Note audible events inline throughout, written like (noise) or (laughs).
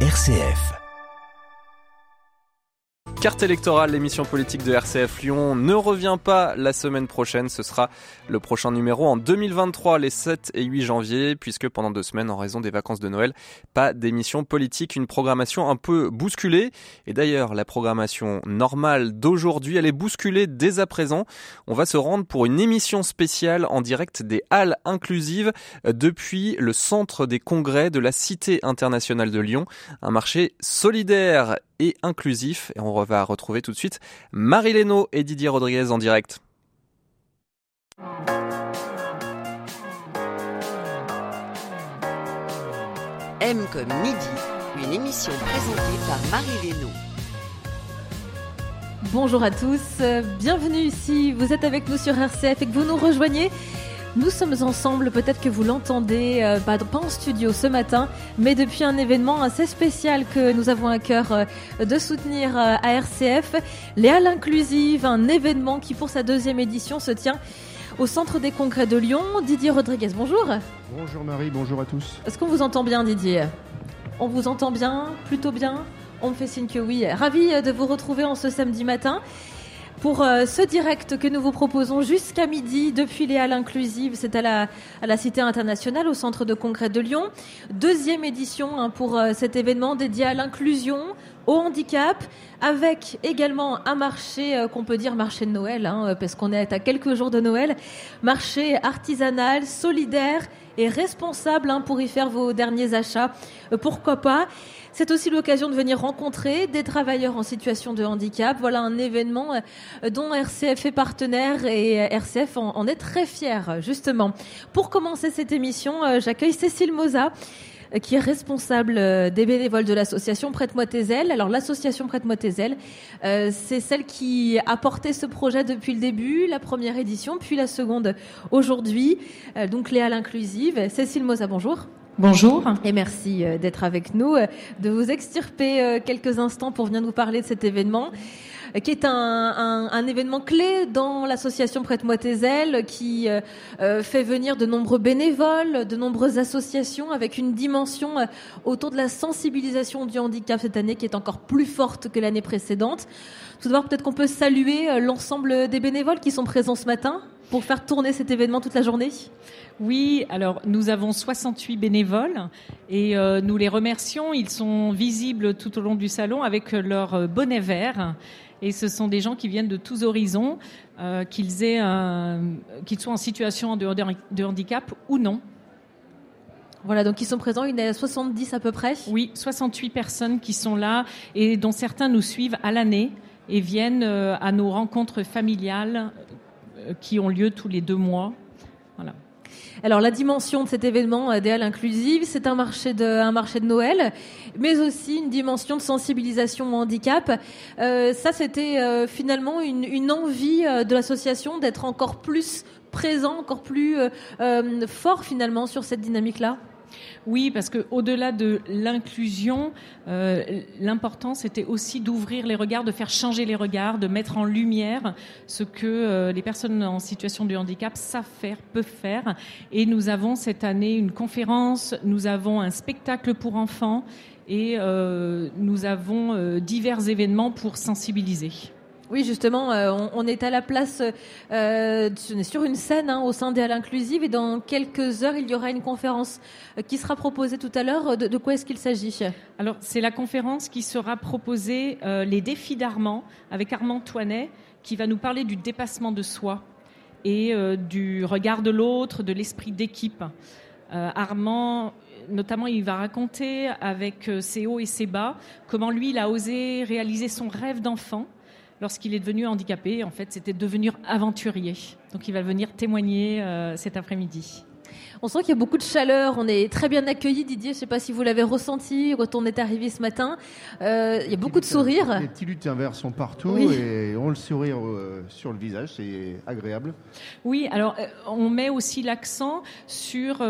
RCF. Carte électorale, l'émission politique de RCF Lyon ne revient pas la semaine prochaine. Ce sera le prochain numéro en 2023, les 7 et 8 janvier, puisque pendant deux semaines, en raison des vacances de Noël, pas d'émission politique, une programmation un peu bousculée. Et d'ailleurs, la programmation normale d'aujourd'hui, elle est bousculée dès à présent. On va se rendre pour une émission spéciale en direct des Halles inclusives depuis le centre des congrès de la Cité internationale de Lyon. Un marché solidaire et inclusif. Et on va retrouver tout de suite Marie Lénaud et Didier Rodriguez en direct. M comme midi, une émission présentée par Marie Lénaud. Bonjour à tous, bienvenue ici. Vous êtes avec nous sur RCF et que vous nous rejoignez. Nous sommes ensemble, peut-être que vous l'entendez, euh, pas, en studio ce matin, mais depuis un événement assez spécial que nous avons à cœur euh, de soutenir euh, à RCF, les Halles Inclusives, un événement qui pour sa deuxième édition se tient au Centre des Congrès de Lyon. Didier Rodriguez, bonjour. Bonjour Marie, bonjour à tous. Est-ce qu'on vous entend bien Didier? On vous entend bien, plutôt bien? On me fait signe que oui. Ravi de vous retrouver en ce samedi matin pour euh, ce direct que nous vous proposons jusqu'à midi depuis les Halles Inclusives. C'est à la, Cité internationale, au Centre de congrès de Lyon. Deuxième édition hein, pour euh, cet événement dédié à l'inclusion, au handicap, avec également un marché euh, qu'on peut dire marché de Noël, hein, parce qu'on est à quelques jours de Noël, marché artisanal, solidaire et responsable hein, pour y faire vos derniers achats. pourquoi pas? C'est aussi l'occasion de venir rencontrer des travailleurs en situation de handicap. Voilà un événement euh, dont RCF est partenaire et euh, RCF en, est très fier, justement. Pour commencer cette émission, euh, j'accueille Cécile Moza qui est responsable des bénévoles de l'association Prête-moi tes ailes. Alors l'association Prête-moi tes ailes, c'est celle qui a porté ce projet depuis le début, la première édition, puis la seconde aujourd'hui. donc Léa l'inclusive. Cécile Moza, bonjour. Bonjour. Et merci euh, d'être avec nous, euh, de vous extirper euh, quelques instants pour venir nous parler de cet événement qui est un, événement clé dans l'association Prête-moi tes ailes, qui fait venir de nombreux bénévoles, de nombreuses associations, avec une dimension autour de la sensibilisation du handicap cette année qui est encore plus forte que l'année précédente. Tout d'abord, peut-être qu'on peut saluer l'ensemble des bénévoles qui sont présents ce matin pour faire tourner cet événement toute la journée. Oui, alors nous avons 68 bénévoles et euh, nous les remercions. Ils sont visibles tout au long du salon avec leur euh, bonnet vert. Et ce sont des gens qui viennent de tous horizons, euh, qu'ils aient, qu'ils soient en situation de, de, handicap ou non. Voilà, donc ils sont présents, il y en a 70 à peu près. Oui, 68 personnes qui sont là et dont certains nous suivent à l'année et viennent à nos rencontres familiales qui ont lieu tous les deux mois. Alors la dimension de cet événement euh, des Halles inclusives, c'est un marché de un marché de Noël, mais aussi une dimension de sensibilisation au handicap. Euh, ça, c'était euh, finalement une envie de l'association d'être encore plus présent, encore plus fort finalement sur cette dynamique-là. Oui, parce que au-delà de l'inclusion, euh, l'important c'était aussi d'ouvrir les regards, de faire changer les regards, de mettre en lumière ce que euh, les personnes en situation de handicap savent faire, peuvent faire. Et nous avons cette année une conférence, nous avons un spectacle pour enfants et euh, nous avons divers événements pour sensibiliser. Oui, justement, euh, on, est à la place, euh, sur une scène hein, au sein des Halles Inclusives et dans quelques heures, il y aura une conférence euh, qui sera proposée tout à l'heure. De, quoi est-ce qu'il s'agit Alors, c'est la conférence qui sera proposée, Les défis d'Armand, avec Armand Toinet, qui va nous parler du dépassement de soi et du regard de l'autre, de l'esprit d'équipe. Armand notamment, il va raconter avec ses hauts et ses bas comment lui, il a osé réaliser son rêve d'enfant lorsqu'il est devenu handicapé. En fait, c'était devenir aventurier. Donc, il va venir témoigner euh, cet après-midi. On sent qu'il y a beaucoup de chaleur. On est très bien accueillis, Didier. Je ne sais pas si vous l'avez ressenti quand on est arrivé ce matin. Euh, il y a beaucoup de sourires. Les petits lutins verts sont partout et on le sourire euh, sur le visage. C'est agréable. Oui, alors on met aussi l'accent sur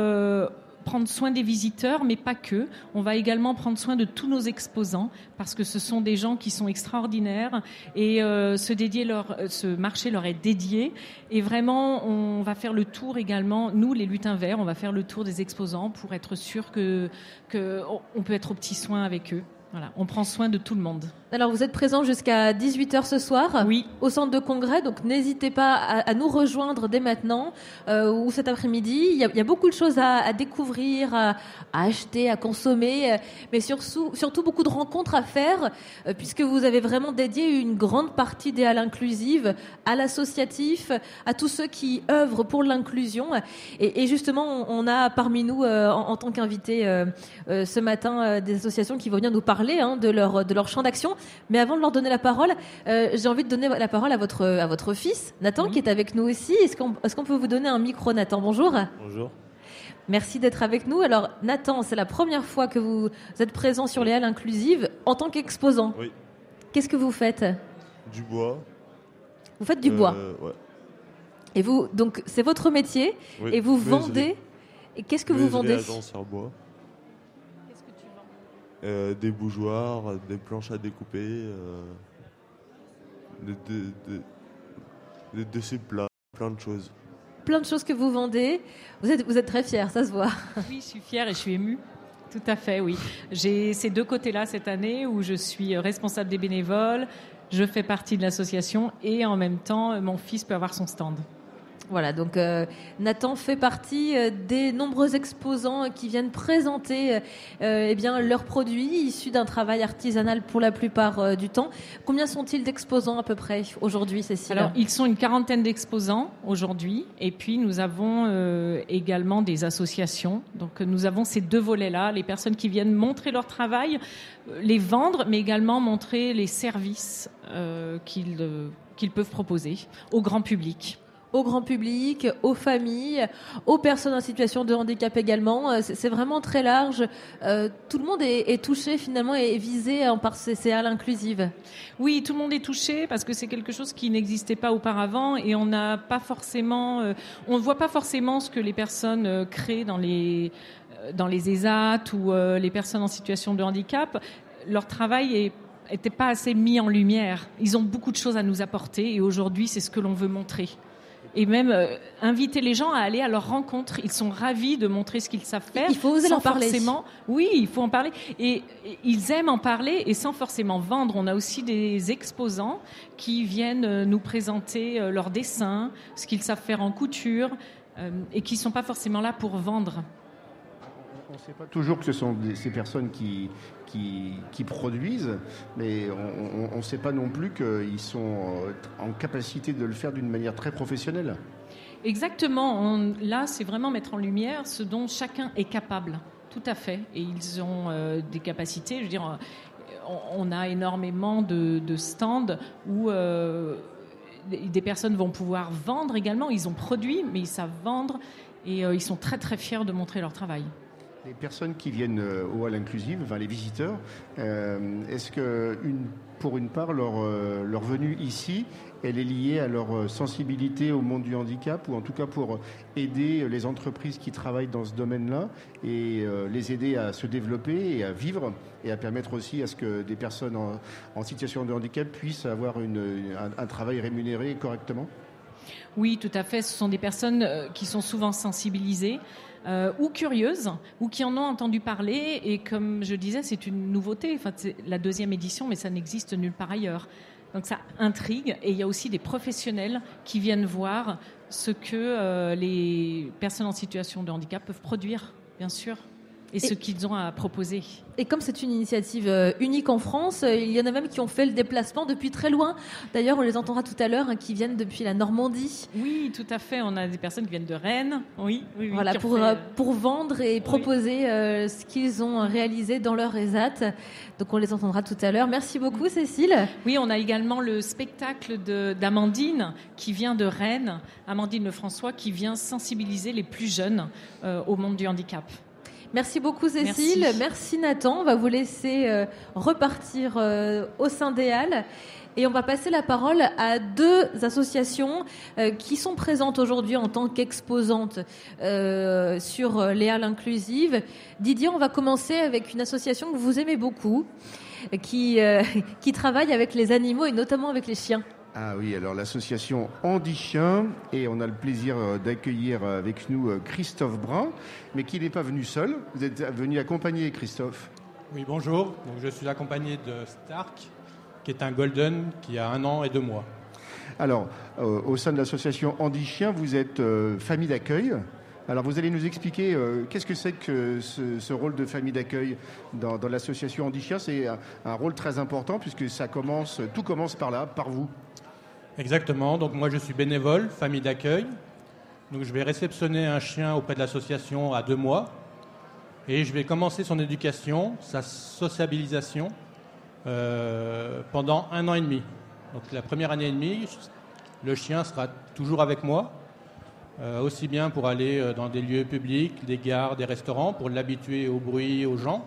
prendre soin des visiteurs, mais pas que. On va également prendre soin de tous nos exposants parce que ce sont des gens qui sont extraordinaires et euh, ce, dédier leur, ce marché leur est dédié. Et vraiment, on va faire le tour également, nous les lutins verts, on va faire le tour des exposants pour être sûr que, que peut être au petit soin avec eux. Voilà, on prend soin de tout le monde. Alors vous êtes présent jusqu'à 18h ce soir oui. au centre de congrès, donc n'hésitez pas à, nous rejoindre dès maintenant euh, ou cet après-midi. Il, y a beaucoup de choses à, découvrir, à, acheter, à consommer, euh, mais surtout, surtout beaucoup de rencontres à faire euh, puisque vous avez vraiment dédié une grande partie des halles inclusives à l'associatif, à tous ceux qui œuvrent pour l'inclusion. Et, justement, on a parmi nous, en, tant qu'invités ce matin, des associations qui vont venir nous parler hein, de, leur, de leur champ d'action. Mais avant de leur donner la parole, euh, j'ai envie de donner la parole à votre, à votre fils, Nathan, qui est avec nous aussi. Est-ce qu'on est qu'on peut vous donner un micro, Nathan? Bonjour. Bonjour. Merci d'être avec nous. Alors, Nathan, c'est la première fois que vous êtes présent sur les Halles Inclusives en tant qu'exposant. Oui. Qu'est-ce que vous faites? Du bois. Vous faites du bois euh, Ouais. Et vous, donc, c'est votre métier et vous vendez. Et qu'est-ce que vous vendez? en bois. Euh, des bougeoirs, des planches à découper, euh, des, des, plats, plein de choses. Plein de choses que vous vendez. Vous êtes, vous êtes très fier, ça se voit. Oui, je suis fière et je suis émue. Tout à fait, oui. J'ai ces deux côtés-là cette année où je suis responsable des bénévoles, je fais partie de l'association et en même temps, mon fils peut avoir son stand. Voilà, donc euh, Nathan fait partie euh, des nombreux exposants qui viennent présenter euh, eh leurs produits issus d'un travail artisanal pour la plupart du temps. Combien sont-ils d'exposants à peu près aujourd'hui, Cécile? Alors, ils sont une quarantaine d'exposants aujourd'hui, et puis nous avons également des associations. Donc, nous avons ces deux volets-là, les personnes qui viennent montrer leur travail, les vendre, mais également montrer les services qu'ils peuvent proposer au grand public au grand public, aux familles, aux personnes en situation de handicap également. Euh, c'est vraiment très large. Euh, tout le monde est, touché finalement et visé par ces halles inclusives. Oui, tout le monde est touché parce que c'est quelque chose qui n'existait pas auparavant et on n'a pas forcément, euh, on ne voit pas forcément ce que les personnes créent dans les dans les ESAT ou les personnes en situation de handicap. Leur travail n'était pas assez mis en lumière. Ils ont beaucoup de choses à nous apporter et aujourd'hui, c'est ce que l'on veut montrer et même euh, inviter les gens à aller à leur rencontre. Ils sont ravis de montrer ce qu'ils savent faire. Il faut oser en parler. Oui, il faut en parler. Et, ils aiment en parler et sans forcément vendre. On a aussi des exposants qui viennent euh, nous présenter euh, leurs dessins, ce qu'ils savent faire en couture et qui ne sont pas forcément là pour vendre ne sait pas toujours que ce sont ces personnes qui, qui, produisent, mais on ne sait pas non plus qu'ils sont euh, en capacité de le faire d'une manière très professionnelle. Exactement. là, c'est vraiment mettre en lumière ce dont chacun est capable. Tout à fait. Et ils ont euh, des capacités. Je veux dire, on, a énormément de, stands où euh, des personnes vont pouvoir vendre également. Ils ont produit, mais ils savent vendre et ils sont très très fiers de montrer leur travail. Les personnes qui viennent euh, au hall inclusive, enfin les visiteurs, euh, est-ce que pour une part leur, euh, leur venue ici, elle est liée à leur sensibilité au monde du handicap ou en tout cas pour aider les entreprises qui travaillent dans ce domaine-là et les aider à se développer et à vivre et à permettre aussi à ce que des personnes en, situation de handicap puissent avoir un travail rémunéré correctement? Oui, tout à fait. Ce sont des personnes qui sont souvent sensibilisées euh, ou curieuses, ou qui en ont entendu parler. Et comme je disais, c'est une nouveauté. Enfin, c'est la deuxième édition, mais ça n'existe nulle part ailleurs. Donc ça intrigue. Et il y a aussi des professionnels qui viennent voir ce que euh, les personnes en situation de handicap peuvent produire, bien sûr, et, et ce qu'ils ont à proposer. Et comme c'est une initiative euh, unique en France, euh, il y en a même qui ont fait le déplacement depuis très loin. D'ailleurs, on les entendra tout à l'heure, hein, qui viennent depuis la Normandie. Oui, tout à fait. On a des personnes qui viennent de Rennes. Oui, oui, Voilà, pour, euh, pour vendre et proposer ce qu'ils ont réalisé dans leur ESAT. Donc, on les entendra tout à l'heure. Merci beaucoup, Cécile. Oui, on a également le spectacle d'Amandine qui vient de Rennes, Amandine François, qui vient sensibiliser les plus jeunes au monde du handicap. Merci beaucoup Cécile, merci, Nathan. On va vous laisser euh, repartir euh, au sein des Halles. Et on va passer la parole à deux associations euh, qui sont présentes aujourd'hui en tant qu'exposantes euh, sur euh, les halles inclusives. Didier, on va commencer avec une association que vous aimez beaucoup, qui, euh, (laughs) qui travaille avec les animaux et notamment avec les chiens. Ah oui, alors l'association Andy Chien, et on a le plaisir euh, d'accueillir euh, avec nous euh, Christophe Brun, mais qui n'est pas venu seul. Vous êtes venu accompagner Christophe. Oui, bonjour. Donc, je suis accompagné de Stark, qui est un Golden qui a un an et deux mois. Alors, euh, au sein de l'association Andy Chien, vous êtes euh, famille d'accueil. Alors, vous allez nous expliquer euh, qu'est-ce que c'est que ce, ce rôle de famille d'accueil dans, dans l'association Andy Chien. C'est un, un rôle très important puisque ça commence, tout commence par là, par vous. Exactement. Donc moi, je suis bénévole, famille d'accueil. Donc je vais réceptionner un chien auprès de l'association à deux mois. Et je vais commencer son éducation, sa sociabilisation, euh, pendant un an et demi. Donc la première année et demie, le chien sera toujours avec moi, euh, aussi bien pour aller euh, dans des lieux publics, des gares, des restaurants, pour l'habituer au bruit, aux gens,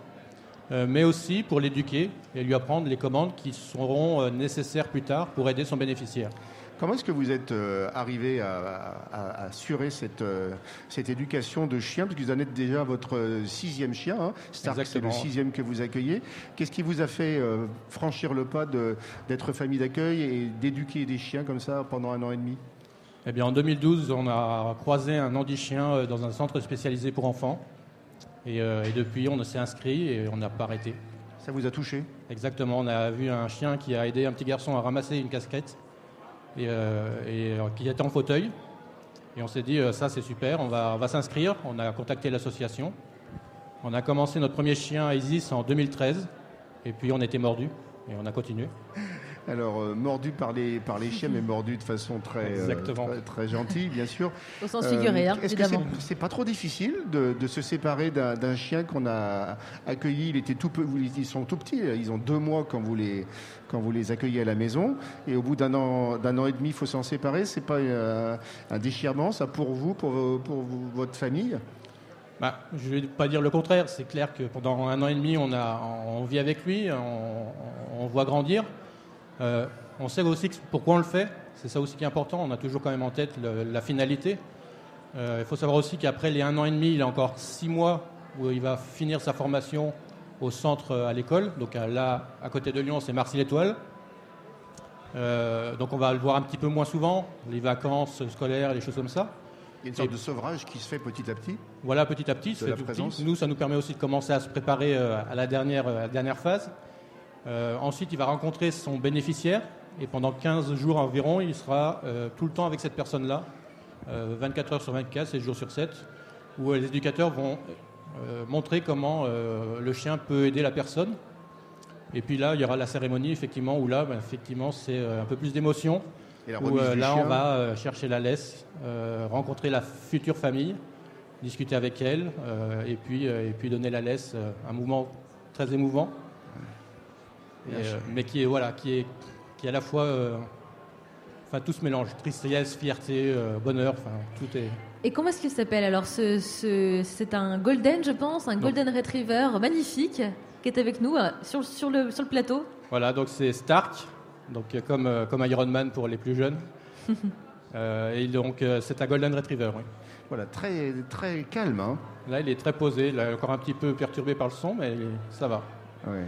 mais aussi pour l'éduquer et lui apprendre les commandes qui seront euh, nécessaires plus tard pour aider son bénéficiaire. Comment est-ce que vous êtes euh, arrivé à, à- à assurer cette, euh, cette éducation de chien? Parce que vous en êtes déjà votre euh, sixième chien. Hein. Stark, c'est le sixième que vous accueillez. Qu'est-ce qui vous a fait euh, franchir le pas d'être famille d'accueil et d'éduquer des chiens comme ça pendant un an et demi? Eh bien, en 2012, on a croisé un Andy-chien euh, dans un centre spécialisé pour enfants. Et, euh, et depuis, on s'est inscrit et on n'a pas arrêté. Ça vous a touché? Exactement, on a vu un chien qui a aidé un petit garçon à ramasser une casquette et, euh, et, euh, qui était en fauteuil. Et on s'est dit, ça c'est super, on va, on va s'inscrire. On a contacté l'association. On a commencé notre premier chien à Isis en 2013. Et puis on était mordu et on a continué. Alors, euh, mordu par les, par les chiens, mais mordu de façon très, euh, très, très gentille, bien sûr. Au sens Euh, figuré, hein, Est-ce que c'est c'est pas trop difficile de, de se séparer d'un d'un chien qu'on a accueilli? Il était tout peu, ils sont tout petits, ils ont deux mois quand vous les quand vous les accueillez à la maison, et au bout d'un an d'un an et demi, il faut s'en séparer. C'est pas euh, un déchirement, ça pour vous, pour, vos- pour vous- votre famille? Bah, je ne vais pas dire le contraire. C'est clair que pendant un an et demi, on, a, on vit avec lui, on, on voit grandir. Euh, on sait aussi pourquoi on le fait. C'est ça aussi qui est important. On a toujours quand même en tête le- la finalité. Euh, il faut savoir aussi qu'après les un an et demi, il a encore six mois où il va finir sa formation au centre euh, à l'école. Donc là, à côté de Lyon, c'est Marcy-l'Étoile. Euh, donc on va le voir un petit peu moins souvent, les vacances scolaires, les choses comme ça. Il y a une sorte de sevrage qui se fait petit à petit. Voilà, petit à petit, c'est la tout petit. Nous, ça nous permet aussi de commencer à se préparer à la dernière, à la dernière phase. Euh, ensuite, il va rencontrer son bénéficiaire et pendant 15 jours environ, il sera euh, tout le temps avec cette personne-là, euh, 24 heures sur 24, 7 jours sur 7, où euh, les éducateurs vont euh, montrer comment euh, le chien peut aider la personne. Et puis là, il y aura la cérémonie, effectivement, où là, ben, effectivement, c'est euh, un peu plus d'émotion. Où, euh, là, on va euh, chercher la laisse, euh, rencontrer la future famille, discuter avec elle, euh, et, puis, euh, et puis donner la laisse, euh, un mouvement très émouvant, Et euh, mais qui est, voilà, qui est, qui est à la fois, euh, enfin tout se mélange, tristesse, fierté, euh, bonheur, enfin tout est. Et comment est-ce qu'il s'appelle Alors, ce, ce- c'est un golden, je pense, un Non. golden retriever magnifique qui est avec nous sur, sur, le, sur le plateau. Voilà, donc c'est Stark, donc comme, comme Iron Man pour les plus jeunes. (laughs) Euh, et donc c'est un Golden Retriever. oui. Voilà, très, très calme. Hein Là, il est très posé, là, encore un petit peu perturbé par le son, mais ça va. Ouais.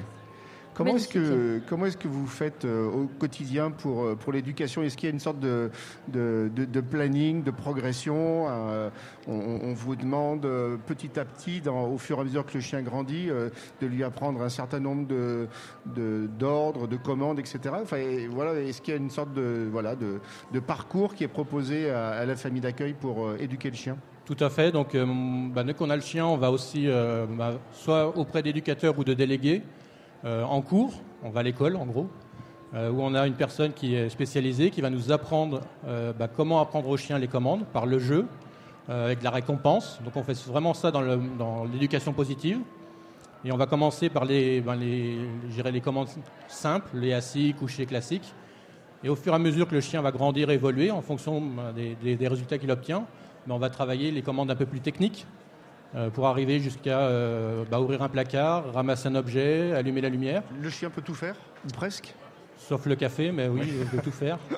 Comment est-ce que Magnifique. comment est-ce que vous faites euh, au quotidien pour euh, pour l'éducation? Est-ce qu'il y a une sorte de de, de- de planning, de progression euh, on, on vous demande euh, petit à petit, dans- au fur et à mesure que le chien grandit, euh, de lui apprendre un certain nombre de de- d'ordres, de, commandes, etc. Enfin, et voilà, est-ce qu'il y a une sorte de voilà de, de parcours qui est proposé à, à la famille d'accueil pour euh, éduquer le chien? Tout à fait. Donc, euh, bah, dès qu'on a le chien, on va aussi, euh, bah, soit auprès d'éducateurs ou de délégués, euh, en cours, on va à l'école en gros, euh, où on a une personne qui est spécialisée, qui va nous apprendre euh, bah, comment apprendre au chien les commandes par le jeu, euh, avec la récompense. Donc, on fait vraiment ça dans l'éducation positive. Et on va commencer par les, ben, les, les commandes simples, les assis, couchés classiques. Et au fur et à mesure que le chien va grandir évoluer, en fonction ben, des, résultats qu'il obtient, ben, on va travailler les commandes un peu plus techniques euh, pour arriver jusqu'à euh, bah, ouvrir un placard, ramasser un objet, allumer la lumière. Le chien peut tout faire, ou presque sauf le café, mais oui, je peux tout faire. (laughs)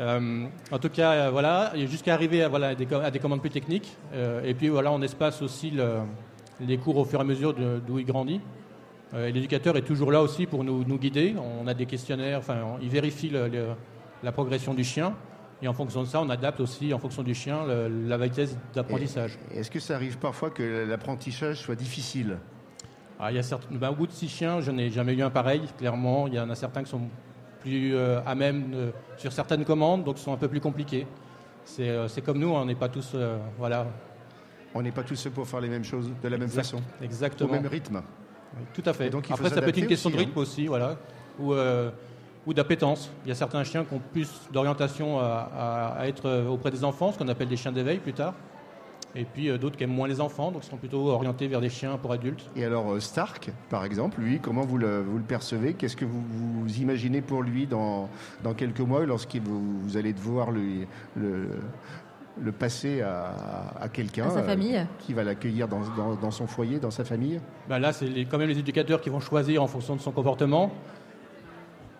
Euh, en tout cas, euh, voilà, jusqu'à arriver à, voilà, des, à des commandes plus techniques. Euh, et puis voilà, on espace aussi le, les cours au fur et à mesure d'où il grandit. et l'éducateur est toujours là aussi pour nous, nous, guider. On a des questionnaires, enfin, il vérifie le, la progression du chien. Et en fonction de ça, on adapte aussi, en fonction du chien, la vitesse d'apprentissage. Est-ce que ça arrive parfois que l'apprentissage soit difficile ah, il y a ben, Au bout de six chiens, je n'ai jamais eu un pareil, clairement. Il y en a certains qui sont plus euh, à même sur certaines commandes, donc sont un peu plus compliqués. C'est euh, comme nous, on n'est pas tous. Euh, voilà. On n'est pas tous pour faire les mêmes choses de la même façon. Exactement. Au même rythme. tout à fait. Donc, Après, ça peut être une question de rythme hein. aussi, voilà. Ou d'appétence. Il y a certains chiens qui ont plus d'orientation à, à, être auprès des enfants, ce qu'on appelle des chiens d'éveil plus tard et puis euh, d'autres qui aiment moins les enfants, donc sont plutôt orientés vers des chiens pour adultes. Et alors euh, Stark, par exemple, lui, comment vous le, vous le percevez? Qu'est-ce que vous, vous, imaginez pour lui dans, dans quelques mois, lorsque vous, vous allez devoir lui, le, le passer à, à quelqu'un sa famille. Euh, qui va l'accueillir dans, dans, dans, son foyer, dans sa famille? Ben Là, c'est quand même les éducateurs qui vont choisir en fonction de son comportement.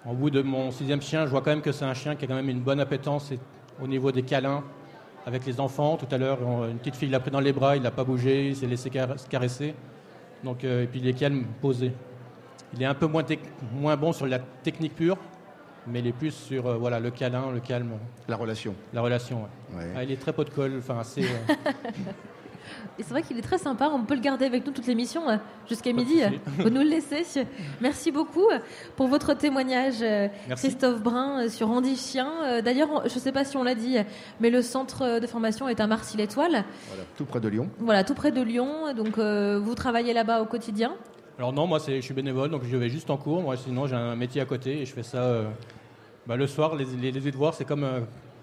Au bout de mon sixième chien, je vois quand même que c'est un chien qui a quand même une bonne appétence au niveau des câlins, avec les enfants. Tout à l'heure, une petite fille l'a pris dans les bras, il n'a pas bougé, il s'est laissé caresser. Donc, euh, et puis il est calme, posé. Il est un peu moins, moins bon sur la technique pure, mais il est plus sur euh, voilà, le câlin, le calme. La relation. La relation, ouais. Ah, il est très pot de colle, enfin assez. Euh, (laughs) Et c'est vrai qu'il est très sympa. On peut le garder avec nous toute l'émission euh, jusqu'à midi. Vous nous le laissez. Merci beaucoup pour votre témoignage, euh, Christophe Brun, euh, sur Andy Chien. D'ailleurs, je ne sais pas si on l'a dit, mais le centre de formation est à Marcy-l'Étoile. Voilà, tout près de Lyon. Voilà, tout près de Lyon. Donc, vous travaillez là-bas au quotidien? Alors non, moi, je suis bénévole, donc je vais juste en cours. Moi, sinon, j'ai un métier à côté et je fais ça bah, le soir. Les, les, les devoirs, c'est comme,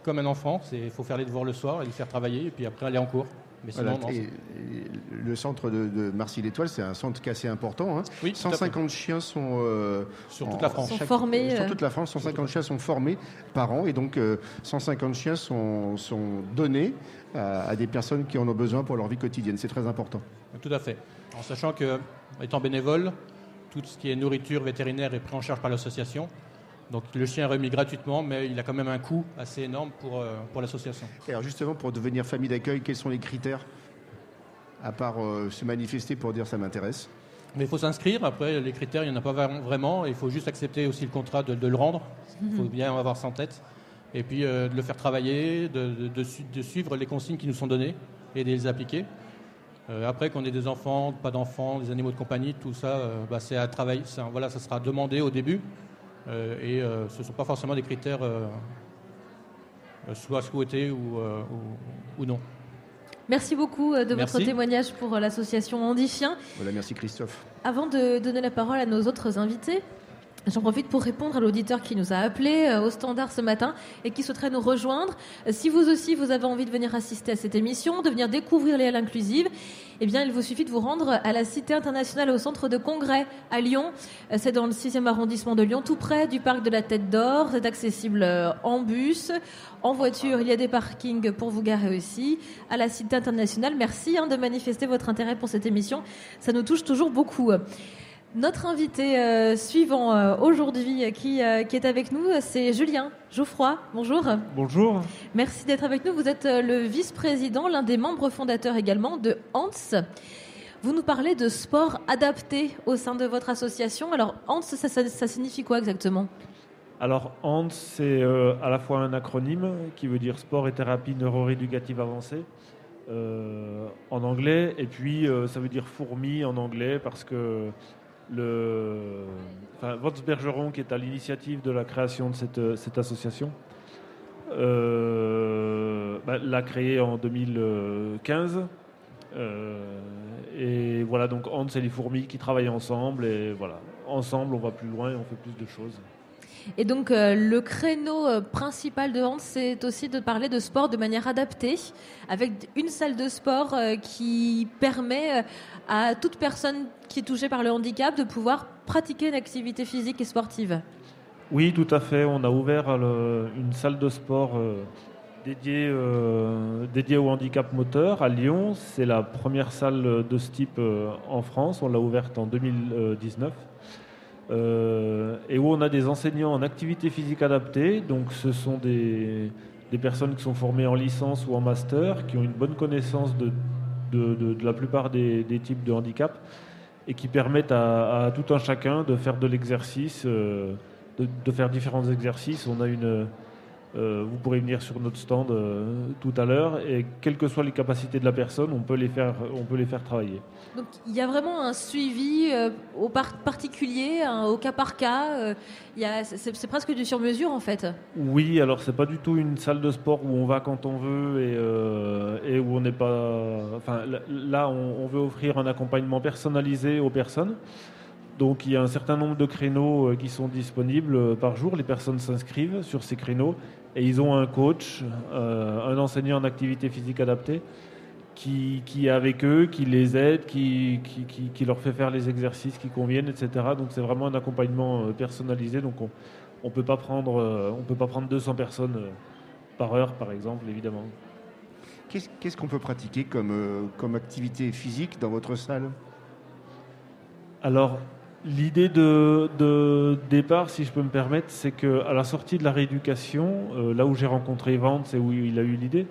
comme un enfant. Il faut faire les devoirs le soir et les faire travailler et puis après aller en cours le centre de, Marcy-l'Étoile, c'est un centre assez important. Hein. 150 chiens sont euh, sur toute la France. Sont formés, sur euh, toute la France, 150 chiens sont formés par an et donc 150 euh, chiens sont, sont donnés à, des personnes qui en ont besoin pour leur vie quotidienne. C'est très important. Tout à fait. En sachant que, étant bénévole, tout ce qui est nourriture vétérinaire est pris en charge par l'association. Donc le chien est remis gratuitement, mais il a quand même un coût assez énorme pour, euh, pour l'association. Alors justement, pour devenir famille d'accueil, quels sont les critères à part euh, se manifester pour dire ça m'intéresse? Mais il faut s'inscrire. Après, les critères, il n'y en a pas vraiment. Il faut juste accepter aussi le contrat de, le rendre. Il faut bien avoir ça en tête. Et puis euh, de le faire travailler, de, de, suivre les consignes qui nous sont données et de les appliquer. après, qu'on ait des enfants, pas d'enfants, des animaux de compagnie, tout ça, bah, c'est à travailler. Voilà, ça sera demandé au début. Euh, et euh, ce ne sont pas forcément des critères euh, soit souhaités ou, ou, non. Merci beaucoup de votre témoignage pour l'association Andy Chien. Voilà, merci Christophe. Avant de donner la parole à nos autres invités, J'en profite pour répondre à l'auditeur qui nous a appelé euh, au standard ce matin et qui souhaiterait nous rejoindre. Euh, si vous aussi vous avez envie de venir assister à cette émission, de venir découvrir les halles inclusives, eh bien il vous suffit de vous rendre à la Cité internationale au centre de congrès à Lyon. Euh, c'est dans le 6e arrondissement de Lyon, tout près du parc de la Tête d'Or. C'est accessible en bus, en voiture. Il y a des parkings pour vous garer aussi à la Cité internationale. Merci hein, de manifester votre intérêt pour cette émission. Ça nous touche toujours beaucoup. Notre invité euh, suivant euh, aujourd'hui euh, qui, qui, est avec nous, c'est Julien Geoffroy. Bonjour. Bonjour. Merci d'être avec nous. Vous êtes le vice-président, l'un des membres fondateurs également de HANS. Vous nous parlez de sport adapté au sein de votre association. Alors, HANS, ça, ça, signifie quoi exactement? Alors, HANS, c'est à la fois un acronyme qui veut dire sport et thérapie neurorééducative avancée. en anglais, et puis ça veut dire fourmi en anglais parce que le, Bergeron, qui est à l'initiative de la création de cette, cette association, euh, bah, l'a créée en 2015. Euh, et voilà, donc Hans et les fourmis qui travaillent ensemble. Et voilà, ensemble, on va plus loin et on fait plus de choses. Et donc, euh, le créneau principal de Hans, c'est aussi de parler de sport de manière adaptée, avec une salle de sport qui permet à toute personne qui est touchée par le handicap de pouvoir pratiquer une activité physique et sportive. Oui, tout à fait. On a ouvert une salle de sport euh, dédiée, euh, dédiée, au handicap moteur à Lyon. C'est la première salle de ce type euh, en France. On l'a ouverte en 2019. Euh, et où on a des enseignants en activité physique adaptée. Donc ce sont des, personnes qui sont formées en licence ou en master, qui ont une bonne connaissance de, la plupart des, types de handicap et qui permettent à, tout un chacun de faire de l'exercice, euh, de, de faire différents exercices. On a une, euh, vous pourrez venir sur notre stand euh, tout à l'heure et quelles que soient les capacités de la personne, on peut les faire, on peut les faire travailler. Donc il y a vraiment un suivi euh, au par- particulier, hein, au cas par cas. c'est presque du sur-mesure en fait. Oui, alors c'est pas du tout une salle de sport où on va quand on veut et, et où on n'est pas. Enfin, là- on, on veut offrir un accompagnement personnalisé aux personnes. Donc il y a un certain nombre de créneaux qui sont disponibles par jour. Les personnes s'inscrivent sur ces créneaux et ils ont un coach, euh, un enseignant en activité physique adaptée qui, qui est avec eux, qui les aide, qui, qui, qui- leur fait faire les exercices qui conviennent, etc. Donc c'est vraiment un accompagnement euh, personnalisé. Donc on on peut pas prendre, euh, on peut pas prendre 200 personnes par heure, par exemple, évidemment. Qu'est-ce qu'on peut pratiquer comme, comme activité physique dans votre salle? Alors, l'idée de, départ, si je peux me permettre, c'est que à la sortie de la rééducation, euh, là où j'ai rencontré Vance et où il a eu l'idée,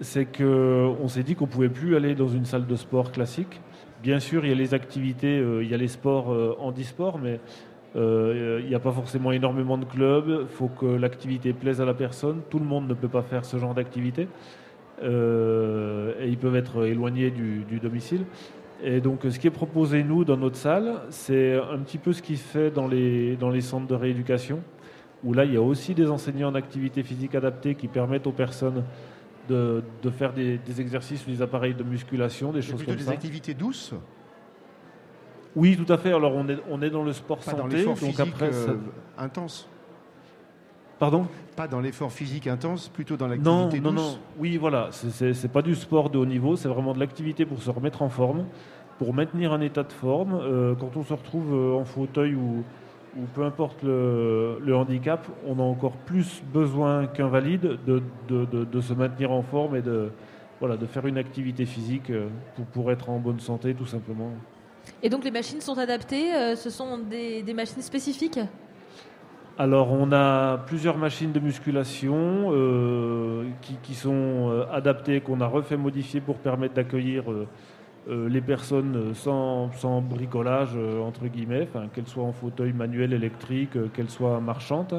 c'est que on s'est dit qu'on pouvait plus aller dans une salle de sport classique. Bien sûr, il y a les activités, euh, il y a les sports euh, handisport, mais euh, il n'y a pas forcément énormément de clubs. Il faut que l'activité plaise à la personne. Tout le monde ne peut pas faire ce genre d'activité. Euh, et ils peuvent être éloignés du domicile. Et donc, ce qui est proposé, nous, dans notre salle, c'est un petit peu ce qui se fait dans les, dans les centres de rééducation, où là, il y a aussi des enseignants en activité physique adaptée qui permettent aux personnes de, de faire des, des exercices sur des appareils de musculation, des choses comme des ça. activités douces, Oui, tout à fait. Alors, on est, on est dans le sport pas santé. Donc, physique après, ça- euh, intense. Pardon Pas dans l'effort physique intense, plutôt dans Non, l'activité non, douce. non. Oui, voilà. C'est- pas du sport de haut niveau, c'est vraiment de l'activité pour se remettre en forme, pour maintenir un état de forme. Euh, quand on se retrouve euh, en fauteuil ou, ou peu importe le, le handicap, on a encore plus besoin qu'un valide de, de- de- de se maintenir en forme et de, voilà, de faire une activité physique euh, pour, pour être en bonne santé, tout simplement. Et donc les machines sont adaptées, ce sont des, des machines spécifiques? Alors, on a plusieurs machines de musculation euh, qui, sont euh, adaptées, qu'on a refait modifier pour permettre d'accueillir euh, les personnes sans, bricolage, entre guillemets, qu'elles soient en fauteuil manuel, électrique, qu'elles soient marchantes.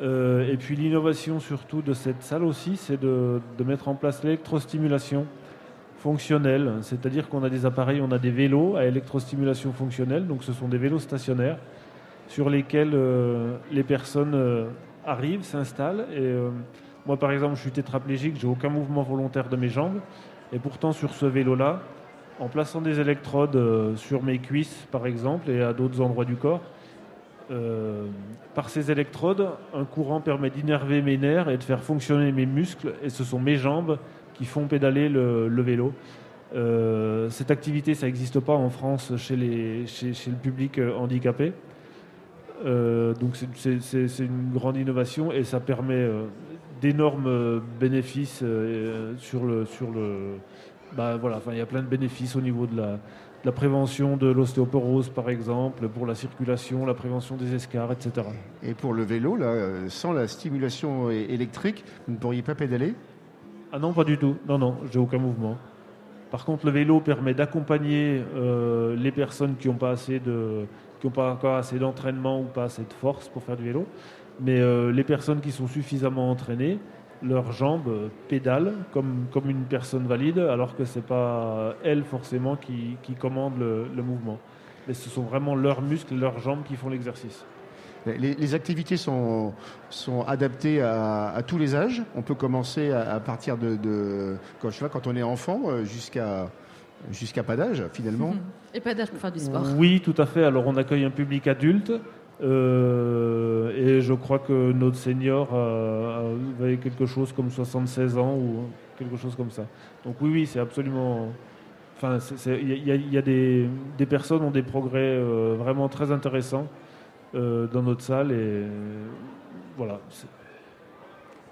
Et puis l'innovation surtout de cette salle aussi, c'est de mettre en place l'électrostimulation fonctionnelle, c'est-à-dire qu'on a des appareils, on a des vélos à électrostimulation fonctionnelle, donc ce sont des vélos stationnaires sur lesquels euh, les personnes euh, arrivent, s'installent. Et euh, moi, par exemple, je suis tétraplégique, j'ai aucun mouvement volontaire de mes jambes, et pourtant sur ce vélo-là, en plaçant des électrodes sur mes cuisses, par exemple, et à d'autres endroits du corps, par ces électrodes, un courant permet d'innerver mes nerfs et de faire fonctionner mes muscles, et ce sont mes jambes qui font pédaler le, vélo. Cette activité, ça n'existe pas en France chez, le public handicapé. Euh, donc c'est- une grande innovation et ça permet euh, d'énormes euh, bénéfices euh, sur le sur le bah, voilà enfin il y a plein de bénéfices au niveau de la, de la prévention de l'ostéoporose par exemple pour la circulation la prévention des escarres etc Et pour le vélo, là, sans la stimulation électrique, vous ne pourriez pas pédaler? Ah non pas du tout. Non non j'ai aucun mouvement. Par contre le vélo permet d'accompagner les personnes qui n'ont pas assez de qui n'ont pas encore assez d'entraînement ou pas assez de force pour faire du vélo mais euh, les personnes qui sont suffisamment entraînées leurs jambes euh, pédalent comme, comme une personne valide, alors que ce n'est pas elle forcément qui, qui commande le, le mouvement. Mais ce sont vraiment leurs muscles, leurs jambes qui font l'exercice. Les, activités sont, sont adaptées à, tous les âges. On peut commencer à, partir de, quand, je sais quand on est enfant euh, jusqu'à jusqu'à pas d'âge finalement. (laughs) Et pas d'âge pour faire du sport. Oui, tout à fait. Alors on accueille un public adulte. euh, et je crois que notre senior euh, avait quelque chose comme 76 ans ou quelque chose comme ça. Donc oui, oui, c'est absolument. Enfin, il y a, il y a des, des personnes ont des progrès euh, vraiment très intéressants euh, dans notre salle et voilà.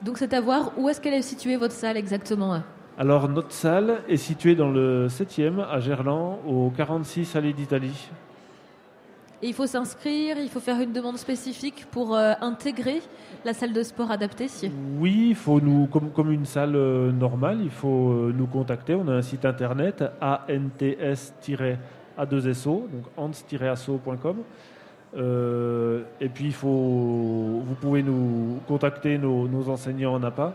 Donc c'est à voir où est-ce qu'elle est située votre salle exactement. Alors notre salle est située dans le 7e à Gerland, au 46 allée d'Italie. Et il faut s'inscrire, il faut faire une demande spécifique pour euh, intégrer la salle de sport adaptée. Oui, il faut nous, comme, comme une salle euh, normale, il faut euh, nous contacter. On a un site internet ants-a2so, donc ants-asso.com. Et puis il faut, vous pouvez nous contacter nos, nos enseignants en APA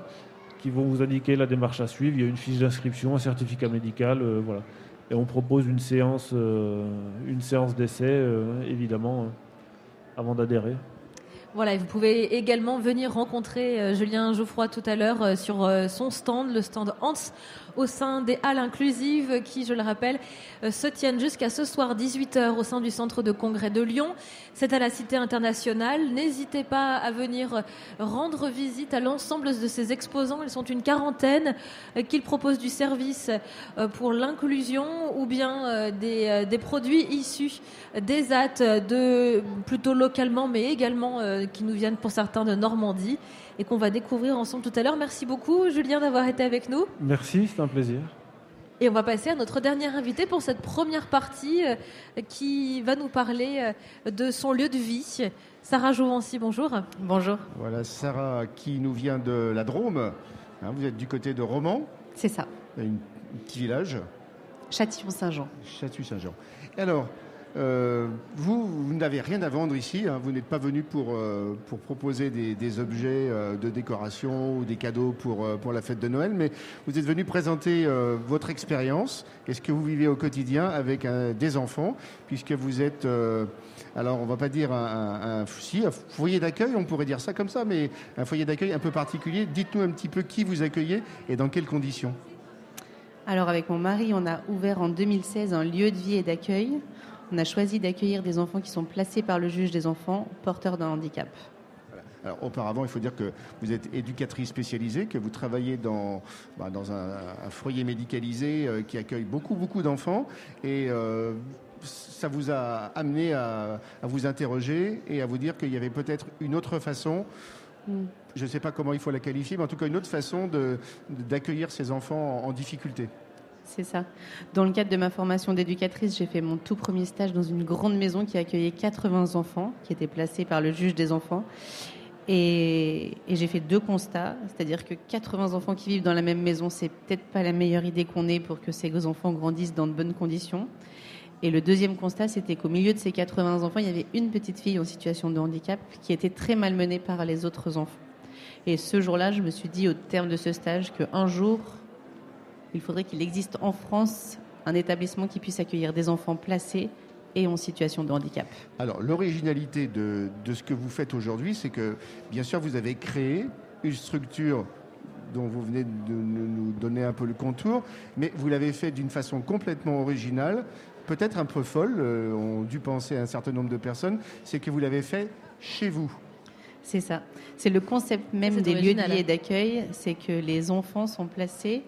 qui vont vous indiquer la démarche à suivre. Il y a une fiche d'inscription, un certificat médical, euh, voilà. Et on propose une séance, euh, une séance d'essai, euh, évidemment, avant d'adhérer. Voilà, et vous pouvez également venir rencontrer Julien Geoffroy tout à l'heure sur son stand, le stand Hans, au sein des halles inclusives qui, je le rappelle, euh, se tiennent jusqu'à ce soir 18h au sein du centre de congrès de Lyon. C'est à la Cité internationale. N'hésitez pas à venir rendre visite à l'ensemble de ces exposants. Ils sont une quarantaine euh, qu'ils proposent du service euh, pour l'inclusion ou bien des, produits issus des AT de plutôt localement mais également qui nous viennent pour certains de Normandie et qu'on va découvrir ensemble tout à l'heure. Merci beaucoup Julien d'avoir été avec nous Merci, c'est un plaisir. et on va passer à notre dernier invité pour cette première partie euh, qui va nous parler euh, de son lieu de vie. Sarah Jouvency, bonjour. Bonjour, Voilà, Sarah qui nous vient de la Drôme. Hein, vous êtes du côté de Romans, c'est ça. un petit village, Châtillon-Saint-Jean. Château-Saint-Jean. Alors, euh, vous, vous n'avez rien à vendre ici. hein, vous n'êtes pas venu pour, euh, pour proposer des, objets euh, de décoration ou des cadeaux pour, pour la fête de Noël, mais vous êtes venu présenter votre expérience et ce que vous vivez au quotidien avec des enfants, puisque vous êtes, alors on va pas dire un foyer d'accueil, on pourrait dire ça comme ça, mais un foyer d'accueil un peu particulier. Dites-nous un petit peu qui vous accueillez et dans quelles conditions. Alors avec mon mari, on a ouvert en 2016 un lieu de vie et d'accueil. On a choisi d'accueillir des enfants qui sont placés par le juge des enfants porteurs d'un handicap. Alors, auparavant, il faut dire que vous êtes éducatrice spécialisée, que vous travaillez dans, bah, dans un, un foyer médicalisé euh, qui accueille beaucoup, beaucoup d'enfants. Et euh, ça vous a amené à, à vous interroger et à vous dire qu'il y avait peut-être une autre façon, Mm. je ne sais pas comment il faut la qualifier, mais en tout cas une autre façon d'accueillir ces enfants en, en difficulté. C'est ça. Dans le cadre de ma formation d'éducatrice, j'ai fait mon tout premier stage dans une grande maison qui accueillait 80 enfants, qui étaient placés par le juge des enfants. Et, et j'ai fait deux constats, c'est-à-dire que 80 enfants qui vivent dans la même maison, c'est peut-être pas la meilleure idée qu'on ait pour que ces enfants grandissent dans de bonnes conditions. Et le deuxième constat, c'était qu'au milieu de ces 80 enfants, il y avait une petite fille en situation de handicap qui était très malmenée par les autres enfants. Et ce jour-là, je me suis dit au terme de ce stage qu'un jour, il faudrait qu'il existe en France un établissement qui puisse accueillir des enfants placés et en situation de handicap. Alors, l'originalité de, de ce que vous faites aujourd'hui, c'est que, bien sûr, vous avez créé une structure dont vous venez de nous donner un peu le contour, mais vous l'avez fait d'une façon complètement originale, peut-être un peu folle, euh, ont dû penser à un certain nombre de personnes, c'est que vous l'avez fait chez vous. C'est ça. C'est le concept même des lieux de original. vie et d'accueil, c'est que les enfants sont placés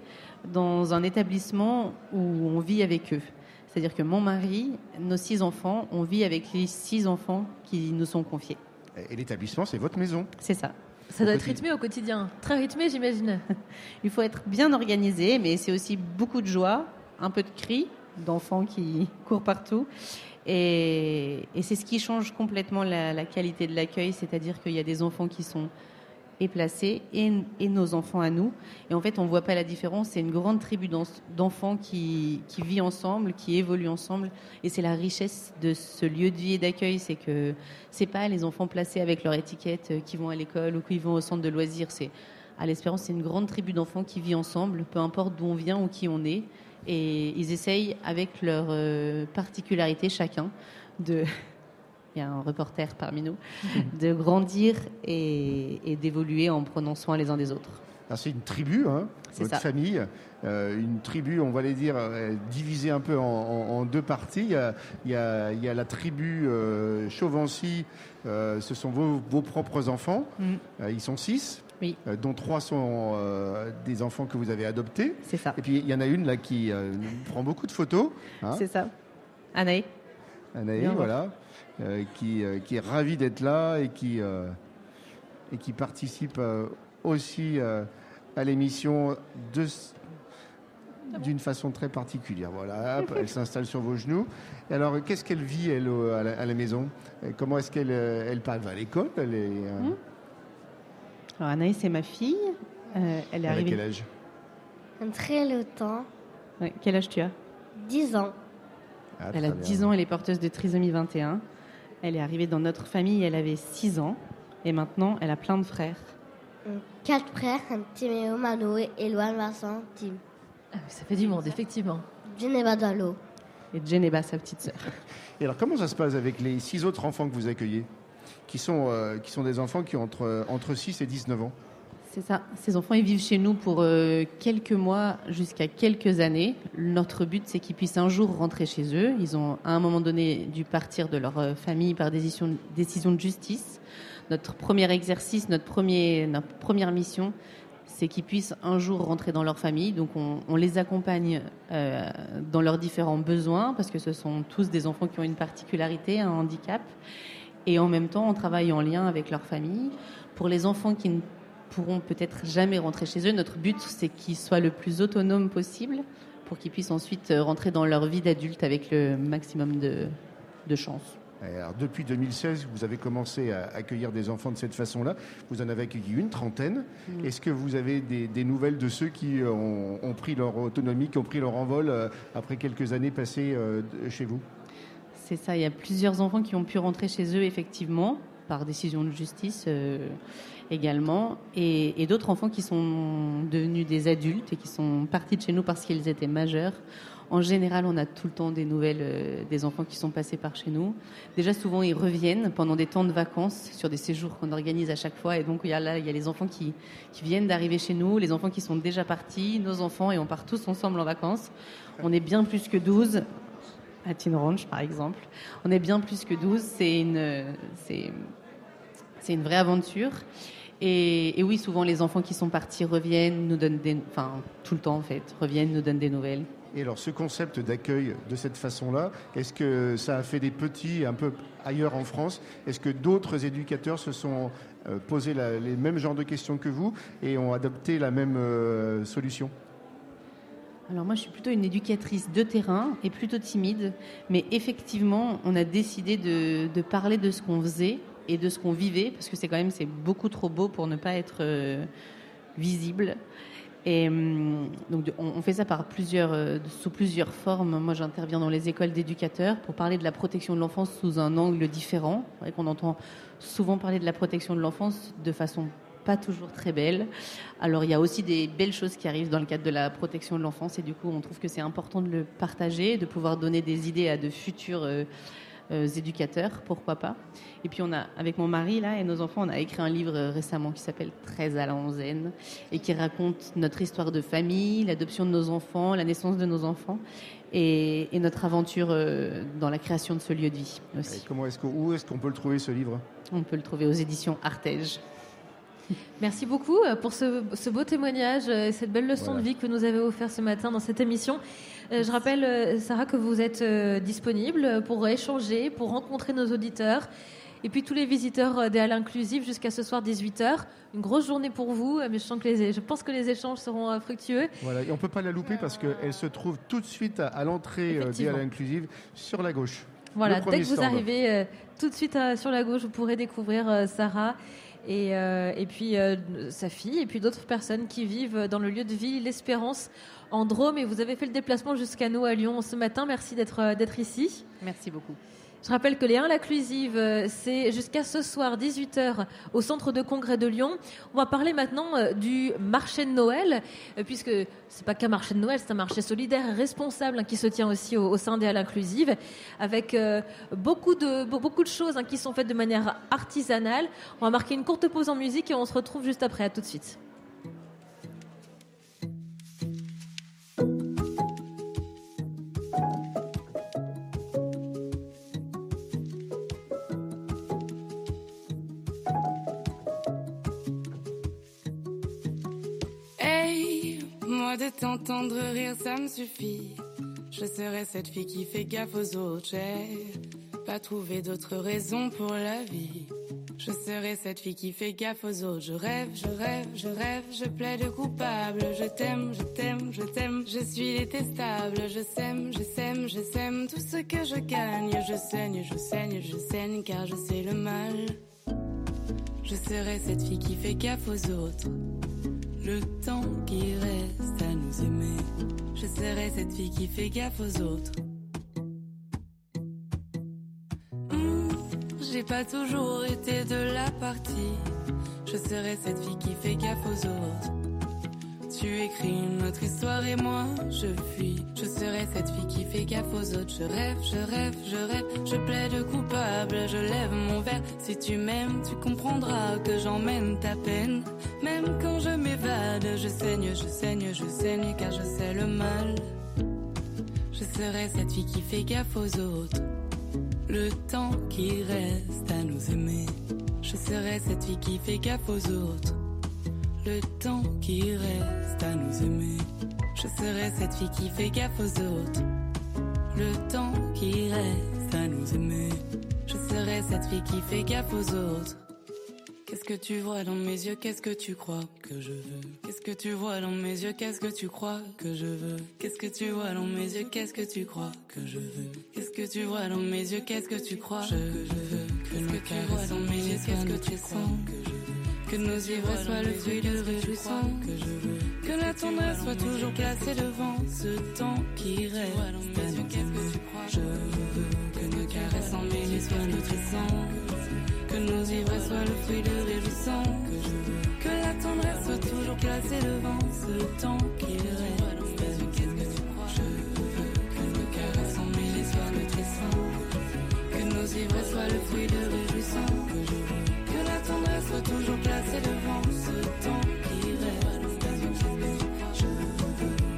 dans un établissement où on vit avec eux. C'est-à-dire que mon mari, nos six enfants, on vit avec les six enfants qui nous sont confiés. Et l'établissement, c'est votre maison. C'est ça. Ça doit être rythmé au quotidien. Très rythmé, j'imagine. (laughs) Il faut être bien organisé, mais c'est aussi beaucoup de joie, un peu de cris d'enfants qui (laughs) courent partout. Et, et c'est ce qui change complètement la, la qualité de l'accueil, c'est-à-dire qu'il y a des enfants qui sont et placés et, nos enfants à nous. Et en fait, on ne voit pas la différence. C'est une grande tribu d'en- d'enfants qui, qui vit ensemble, qui évolue ensemble. Et c'est la richesse de ce lieu de vie et d'accueil, c'est que c'est pas les enfants placés avec leur étiquette euh, qui vont à l'école ou qui vont au centre de loisirs. C'est à l'Espérance, c'est une grande tribu d'enfants qui vit ensemble, peu importe d'où on vient ou qui on est. Et ils essayent, avec leur euh, particularité chacun, de. Un reporter parmi nous, de grandir et, et d'évoluer en prenant soin les uns des autres. Alors, C'est une tribu, hein, votre ça. famille. Euh, une tribu, on va les dire, euh, divisée un peu en, en- en deux parties. Il y a, il y a- il y a la tribu euh, Chauvency, ce sont vos, vos propres enfants. Mm. Ils sont six, Oui. dont trois sont des enfants que vous avez adoptés. C'est ça. Et puis il y en a une là qui prend beaucoup de photos. hein, C'est ça. Anaï Anaï, voilà, qui, euh, qui est ravie d'être là et qui, euh, et qui participe euh, aussi euh, à l'émission de, d'une façon très particulière. Voilà, hop, elle s'installe sur vos genoux. Et alors, qu'est-ce qu'elle vit, elle, au- à la, à la maison? Et Comment est-ce qu'elle euh, elle parle? À l'école elle est, euh, Mhm. Alors Anaïs, c'est ma fille. Euh, elle est Elle arrivée. quel âge? Très longtemps. Ouais, quel âge tu as? 10 ans. Ah, Elle a très 10 bien. ans, elle est porteuse de trisomie 21. Elle est arrivée dans notre famille, elle avait 6 ans. Et maintenant, elle a plein de frères. Quatre frères, Méo, Manoé, Éloine, Vincent, Tim. Ah, ça fait du monde, effectivement. Geneva dans l'eau. Et Geneva, sa petite sœur. Et alors, comment ça se passe avec les six autres enfants que vous accueillez qui sont, euh, qui sont des enfants qui ont entre, entre 6 et 19 ans? Ces enfants, ils vivent chez nous pour euh, quelques mois jusqu'à quelques années. Notre but, c'est qu'ils puissent un jour rentrer chez eux. Ils ont, à un moment donné, dû partir de leur euh, famille par décision, de justice. Notre premier exercice, notre, première mission, c'est qu'ils puissent un jour rentrer dans leur famille. Donc, on, on les accompagne euh, dans leurs différents besoins, parce que ce sont tous des enfants qui ont une particularité, un handicap. Et en même temps, on travaille en lien avec leur famille. Pour les enfants qui ne pourront peut-être jamais rentrer chez eux, notre but, c'est qu'ils soient le plus autonomes possible pour qu'ils puissent ensuite euh, rentrer dans leur vie d'adulte avec le maximum de, de chance. Alors, depuis 2016, vous avez commencé à accueillir des enfants de cette façon-là. Vous en avez accueilli une trentaine. Mm. Est-ce que vous avez des, des nouvelles de ceux qui ont, ont pris leur autonomie, qui ont pris leur envol euh, après quelques années passées euh, chez vous? C'est ça, il y a plusieurs enfants qui ont pu rentrer chez eux, effectivement, par décision de justice euh, également, et, d'autres enfants qui sont devenus des adultes et qui sont partis de chez nous parce qu'ils étaient majeurs. En général, on a tout le temps des nouvelles euh, des enfants qui sont passés par chez nous. Déjà, souvent, ils reviennent pendant des temps de vacances sur des séjours qu'on organise à chaque fois. Et donc, il y a les enfants qui, viennent d'arriver chez nous, les enfants qui sont déjà partis, nos enfants, et on part tous ensemble en vacances. On est bien plus que 12 à Teen Ranch, par exemple. On est bien plus que 12. C'est une, c'est, c'est une vraie aventure. Et, et oui, souvent, les enfants qui sont partis reviennent, nous donnent des, enfin, tout le temps, en fait, reviennent, nous donnent des nouvelles. Et alors, ce concept d'accueil de cette façon-là, est-ce que ça a fait des petits un peu ailleurs en France? Est-ce que d'autres éducateurs se sont euh, posé la- les mêmes genres de questions que vous et ont adopté la même euh, solution? Alors moi, je suis plutôt une éducatrice de terrain et plutôt timide, mais effectivement, on a décidé de, de parler de ce qu'on faisait et de ce qu'on vivait, parce que c'est quand même c'est beaucoup trop beau pour ne pas être euh, visible. Et hum, donc on, fait ça par plusieurs, euh, sous plusieurs formes. Moi, j'interviens dans les écoles d'éducateurs pour parler de la protection de l'enfance sous un angle différent. C'est qu'on entend souvent parler de la protection de l'enfance de façon pas toujours très belle. Alors il y a aussi des belles choses qui arrivent dans le cadre de la protection de l'enfance et du coup on trouve que c'est important de le partager, de pouvoir donner des idées à de futurs euh, euh, éducateurs, pourquoi pas. Et puis on a, avec mon mari là et nos enfants, on a écrit un livre euh, récemment qui s'appelle 13 à la onzaine et qui raconte notre histoire de famille, l'adoption de nos enfants, la naissance de nos enfants et, et notre aventure euh, dans la création de ce lieu de vie Et aussi. comment est-ce que, Où est-ce qu'on peut le trouver, ce livre? On peut le trouver aux éditions Artege. Merci beaucoup euh, pour ce, ce beau témoignage euh, et cette belle leçon Voilà. de vie que vous nous avez offert ce matin dans cette émission. Euh, Je rappelle, Sarah, que vous êtes disponible pour échanger, pour rencontrer nos auditeurs. Et puis tous les visiteurs des Halles Inclusives jusqu'à ce soir 18h. Une grosse journée pour vous, mais je, sens que les, je pense que les échanges seront fructueux. Voilà, et on ne peut pas la louper parce qu'elle se trouve tout de suite à, à l'entrée des. Halles Inclusives, sur la gauche. Voilà, dès que vous stand. arrivez tout de suite sur la gauche, vous pourrez découvrir Sarah et, euh, et puis euh, sa fille et puis d'autres personnes qui vivent dans le lieu de vie L'Espérance en Drôme. Et vous avez fait le déplacement jusqu'à nous à Lyon ce matin. Merci d'être euh, d'être ici. Merci beaucoup. Je rappelle que les 1 l'inclusive, euh, c'est jusqu'à ce soir 18h au centre de congrès de Lyon. On va parler maintenant euh, du marché de Noël, euh, puisque c'est pas qu'un marché de Noël, c'est un marché solidaire et responsable hein, qui se tient aussi au, sein des Halles inclusives, avec beaucoup de be- beaucoup de choses hein, qui sont faites de manière artisanale. On va marquer une courte pause en musique et on se retrouve juste après. À tout de suite. T'entendre rire, ça me suffit. Je serai cette fille qui fait gaffe aux autres. J'ai pas trouvé d'autres raisons pour la vie. Je serai cette fille qui fait gaffe aux autres. Je rêve, je rêve, je rêve, je plaide coupable. Je t'aime, je t'aime, je t'aime. Je suis détestable. Je sème, je sème, je sème. Tout ce que je gagne, je saigne, je saigne, je saigne, car je sais le mal. Je serai cette fille qui fait gaffe aux autres. Le temps qui reste à nous aimer. Je serai cette fille qui fait gaffe aux autres. Hmm, J'ai pas toujours été de la partie. Je serai cette fille qui fait gaffe aux autres. Tu écris une autre histoire et moi je fuis. Je serai cette fille qui fait gaffe aux autres. Je rêve, je rêve, je rêve, je plaide coupable. Je lève mon verre. Si tu m'aimes, tu comprendras que j'emmène ta peine. Même quand je m'évade, je saigne, je saigne, je saigne car je sais le mal. Je serai cette fille qui fait gaffe aux autres. Le temps qui reste à nous aimer. Je serai cette fille qui fait gaffe aux autres. Le temps qui reste à nous aimer. Je serai cette fille qui fait gaffe aux autres. Le temps qui reste à nous aimer. Je serai cette fille qui fait gaffe aux autres. Qu'est-ce que tu vois dans mes yeux Qu'est-ce que tu crois que je veux Qu'est-ce que tu vois dans mes yeux Qu'est-ce que tu crois que je veux Qu'est-ce que tu vois dans mes yeux Qu'est-ce que tu crois que je veux Qu'est-ce que tu vois dans mes yeux Qu'est-ce que tu crois que je veux Qu'est-ce que tu vois dans mes yeux Qu'est-ce que tu sens que je veux que nos ivresses soient le fruit de réjouissant que la tendresse soit toujours placée devant ce temps qui reste. Je veux que nos caresses en mêlée soient nutrissants que nos ivresses soient le fruit de réjouissant que la tendresse soit toujours placée devant ce temps qui reste que nos caresses en mêlée soient nutrissants que nos ivresses soient le fruit de réjouissant tendresse soit toujours placée devant ce temps qui reste. Je veux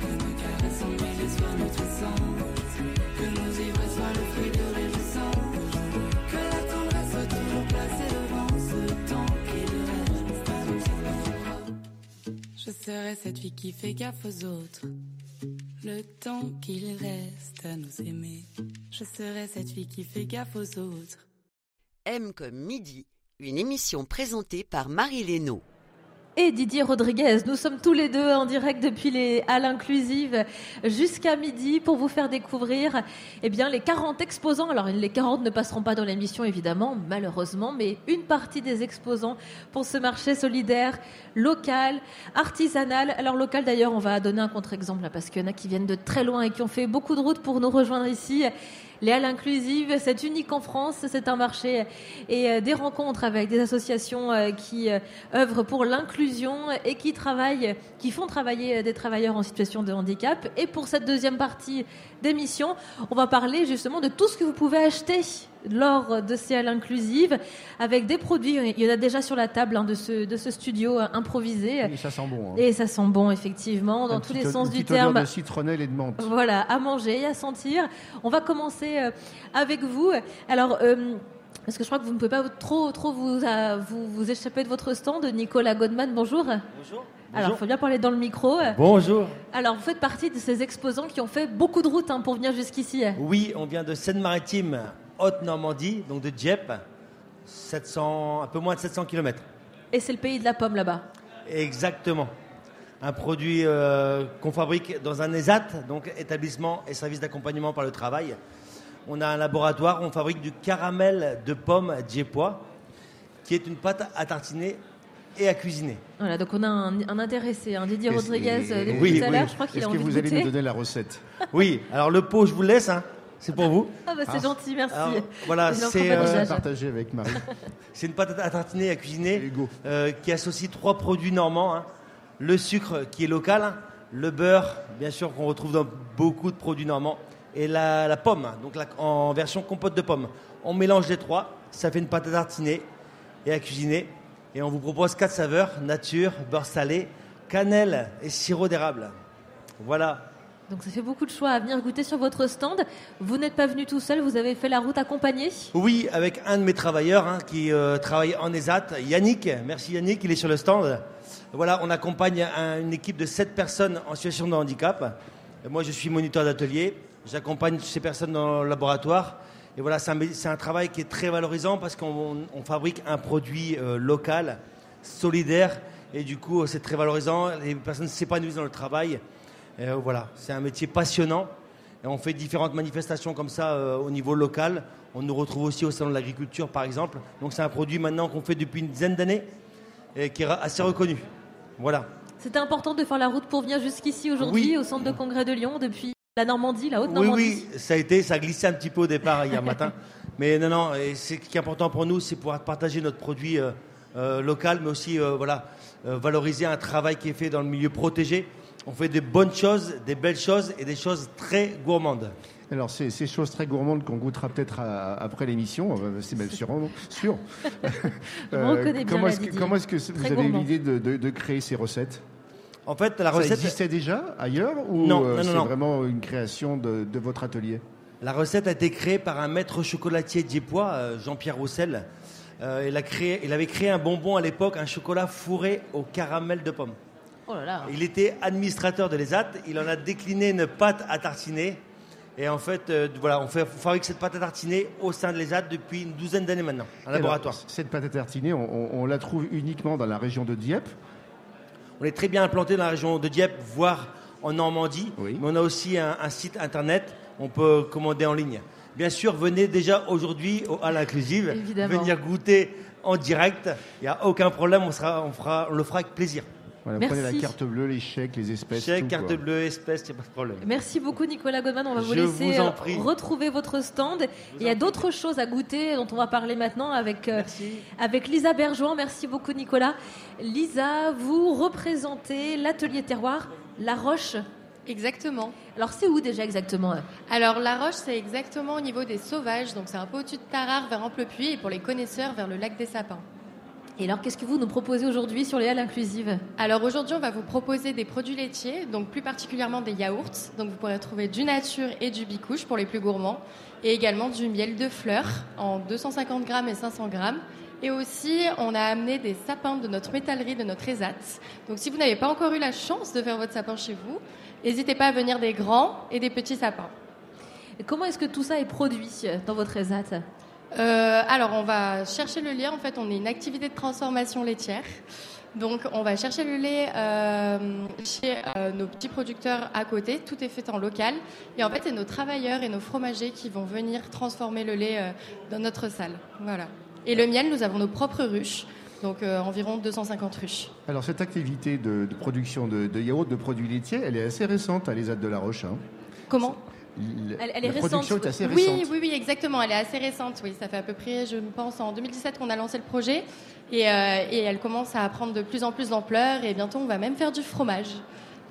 que nos caresses en mêlée soient nutrisantes, que nos ivresses soient le fruit de réjouissant. Que la tendresse soit toujours placée devant ce temps qui reste. Je serai cette fille qui fait gaffe aux autres. Le temps qu'il reste à nous aimer. Je serai cette fille qui fait gaffe aux autres. M comme midi, une émission présentée par Marie Lénaud. Et Didier Rodriguez, nous sommes tous les deux en direct depuis les Halles Inclusives jusqu'à midi pour vous faire découvrir eh bien, les 40 exposants. Alors les 40 ne passeront pas dans l'émission évidemment, malheureusement, mais une partie des exposants pour ce marché solidaire, local, artisanal. Alors local d'ailleurs, on va donner un contre-exemple parce qu'il y en a qui viennent de très loin et qui ont fait beaucoup de route pour nous rejoindre ici. Les Halles Inclusives, c'est unique en France, c'est un marché et euh, des rencontres avec des associations euh, qui euh, œuvrent pour l'inclusion et qui travaillent, qui font travailler des travailleurs en situation de handicap. Et pour cette deuxième partie d'émission, on va parler justement de tout ce que vous pouvez acheter lors de ces halles inclusives avec des produits. Il y en a déjà sur la table hein, de, ce, de ce studio euh, improvisé. Et ça sent bon. hein. Et ça sent bon, effectivement, dans Un tous petit les sens une du terme. de citronnelle et de menthe. Voilà, à manger, à sentir. On va commencer euh, avec vous. Alors, euh, parce que je crois que vous ne pouvez pas trop, trop vous, vous, vous échapper de votre stand. Nicolas Godman, bonjour. Bonjour. Alors, il faut bien parler dans le micro. Bonjour. Alors, vous faites partie de ces exposants qui ont fait beaucoup de route hein, pour venir jusqu'ici. Oui, on vient de Seine-Maritime, Haute-Normandie, donc de Dieppe, 700, un peu moins de 700 km. Et c'est le pays de la pomme là-bas. Exactement. Un produit euh, qu'on fabrique dans un ESAT, donc établissement et service d'accompagnement par le travail. On a un laboratoire, on fabrique du caramel de pomme dieppois, qui est une pâte à tartiner et à cuisiner. Voilà, donc on a un, un intéressé, un Didier Rodriguez, euh, depuis oui, tout à oui. l'heure. Je crois qu'il a Est-ce que vous allez nous donner la recette? Oui, alors le pot, je vous le laisse, hein, c'est pour vous. Ah bah c'est Ah. gentil, merci. Alors, voilà, c'est, euh, d'usage. Partagé avec Marie. (laughs) C'est une pâte à tartiner et à cuisiner Hugo. euh, qui associe trois produits normands. hein. Le sucre qui est local, hein. le beurre, bien sûr, qu'on retrouve dans beaucoup de produits normands, et la, la pomme, donc la- en version compote de pommes. On mélange les trois, ça fait une pâte à tartiner et à cuisiner. Et on vous propose quatre saveurs nature, beurre salé, cannelle et sirop d'érable. Voilà. Donc ça fait beaucoup de choix à venir goûter sur votre stand. Vous n'êtes pas venu tout seul, vous avez fait la route accompagné. Oui, avec un de mes travailleurs hein, qui euh, travaille en ESAT, Yannick. Merci Yannick, il est sur le stand. Voilà, on accompagne un- une équipe de 7 personnes en situation de handicap. Moi, je suis moniteur d'atelier. J'accompagne ces personnes dans le laboratoire Et voilà, c'est un, travail qui est très valorisant parce qu'on on fabrique un produit euh, local, solidaire, et du coup, c'est très valorisant. Les personnes s'épanouissent dans le travail. Et, euh, voilà, c'est un métier passionnant. Et on fait différentes manifestations comme ça euh, au niveau local. On nous retrouve aussi au salon de l'agriculture, par exemple. Donc c'est un produit maintenant qu'on fait depuis une dizaine d'années et qui est assez reconnu. Voilà. C'était important de faire la route pour venir jusqu'ici aujourd'hui Oui. au centre de congrès de Lyon depuis la Normandie, la Haute-Normandie. oui, ça a été, ça a glissé un petit peu au départ hier matin. (laughs) Mais non, non, et ce qui est important pour nous, c'est pouvoir partager notre produit euh, euh, local, mais aussi voilà, valoriser un travail qui est fait dans le milieu protégé. On fait des bonnes choses, des belles choses et des choses très gourmandes. Alors, c'est ces choses très gourmandes qu'on goûtera peut-être après l'émission, euh, c'est même sûr. (laughs) sûr. Bien, comment est-ce que, comment vous avez eu l'idée de, de- de créer ces recettes? En fait, la Ça recette. existait déjà ailleurs ou Non, euh, non, non, c'est vraiment une création de, de votre atelier? La recette a été créée par un maître chocolatier diepois, euh, Jean-Pierre Roussel. Euh, il, a créé, il avait créé un bonbon à l'époque, un chocolat fourré au caramel de pomme. Oh là là. Il était administrateur de l'ESAT, il en a décliné une pâte à tartiner. Et en fait, euh, voilà, on, fait, on fabrique cette pâte à tartiner au sein de l'ESAT depuis une douzaine d'années maintenant, en Alors, laboratoire. cette pâte à tartiner, on, on- on la trouve uniquement dans la région de Dieppe. On est très bien implanté dans la région de Dieppe, voire en Normandie. Mais on a aussi un, un site internet, on peut commander en ligne. Bien sûr, venez déjà aujourd'hui au- à l'inclusive, Évidemment. venir goûter en direct. Il n'y a aucun problème, on, sera, on, fera, on le fera avec plaisir. Voilà, Merci. prenez la carte bleue, les chèques, les espèces. Chèque, tout, carte quoi. bleue, espèce, il n'y a pas de problème. Merci beaucoup Nicolas Goldman, on va vous Je laisser vous euh, prie. retrouver votre stand. Il y a d'autres choses à goûter dont on va parler maintenant avec, euh, avec Lisa Bergeon. Merci beaucoup Nicolas. Lisa, vous représentez l'atelier terroir La Roche. Exactement. Alors c'est où déjà exactement Alors La Roche, c'est exactement au niveau des sauvages, donc c'est un peu au-dessus de Tarare vers Amplepuis et pour les connaisseurs vers le lac des Sapins. Et alors qu'est-ce que vous nous proposez aujourd'hui sur les halles inclusives Alors aujourd'hui, on va vous proposer des produits laitiers, donc plus particulièrement des yaourts. Donc vous pourrez trouver du nature et du bicouche pour les plus gourmands, et également du miel de fleurs en 250 grammes et 500 grammes. Et aussi, on a amené des sapins de notre métallerie, de notre ESAT. Donc si vous n'avez pas encore eu la chance de faire votre sapin chez vous, n'hésitez pas à venir des grands et des petits sapins. Et Comment est-ce que tout ça est produit dans votre ESAT? Euh, alors, on va chercher le lait. En fait, on est une activité de transformation laitière. Donc, on va chercher le lait euh, chez euh, nos petits producteurs à côté. Tout est fait en local. Et en fait, c'est nos travailleurs et nos fromagers qui vont venir transformer le lait euh, dans notre salle. Voilà. Et le miel, nous avons nos propres ruches. Donc, environ 250 ruches. Alors, cette activité de, de production de, de yaourt, de produits laitiers, elle est assez récente à l'ESAT de la Roche. hein. Comment? Elle, la production est assez oui, récente. Oui, oui, exactement. Elle est assez récente. Oui, ça fait à peu près, je pense, en 2017 qu'on a lancé le projet. Et, euh, et elle commence à prendre de plus en plus d'ampleur. Et bientôt, on va même faire du fromage.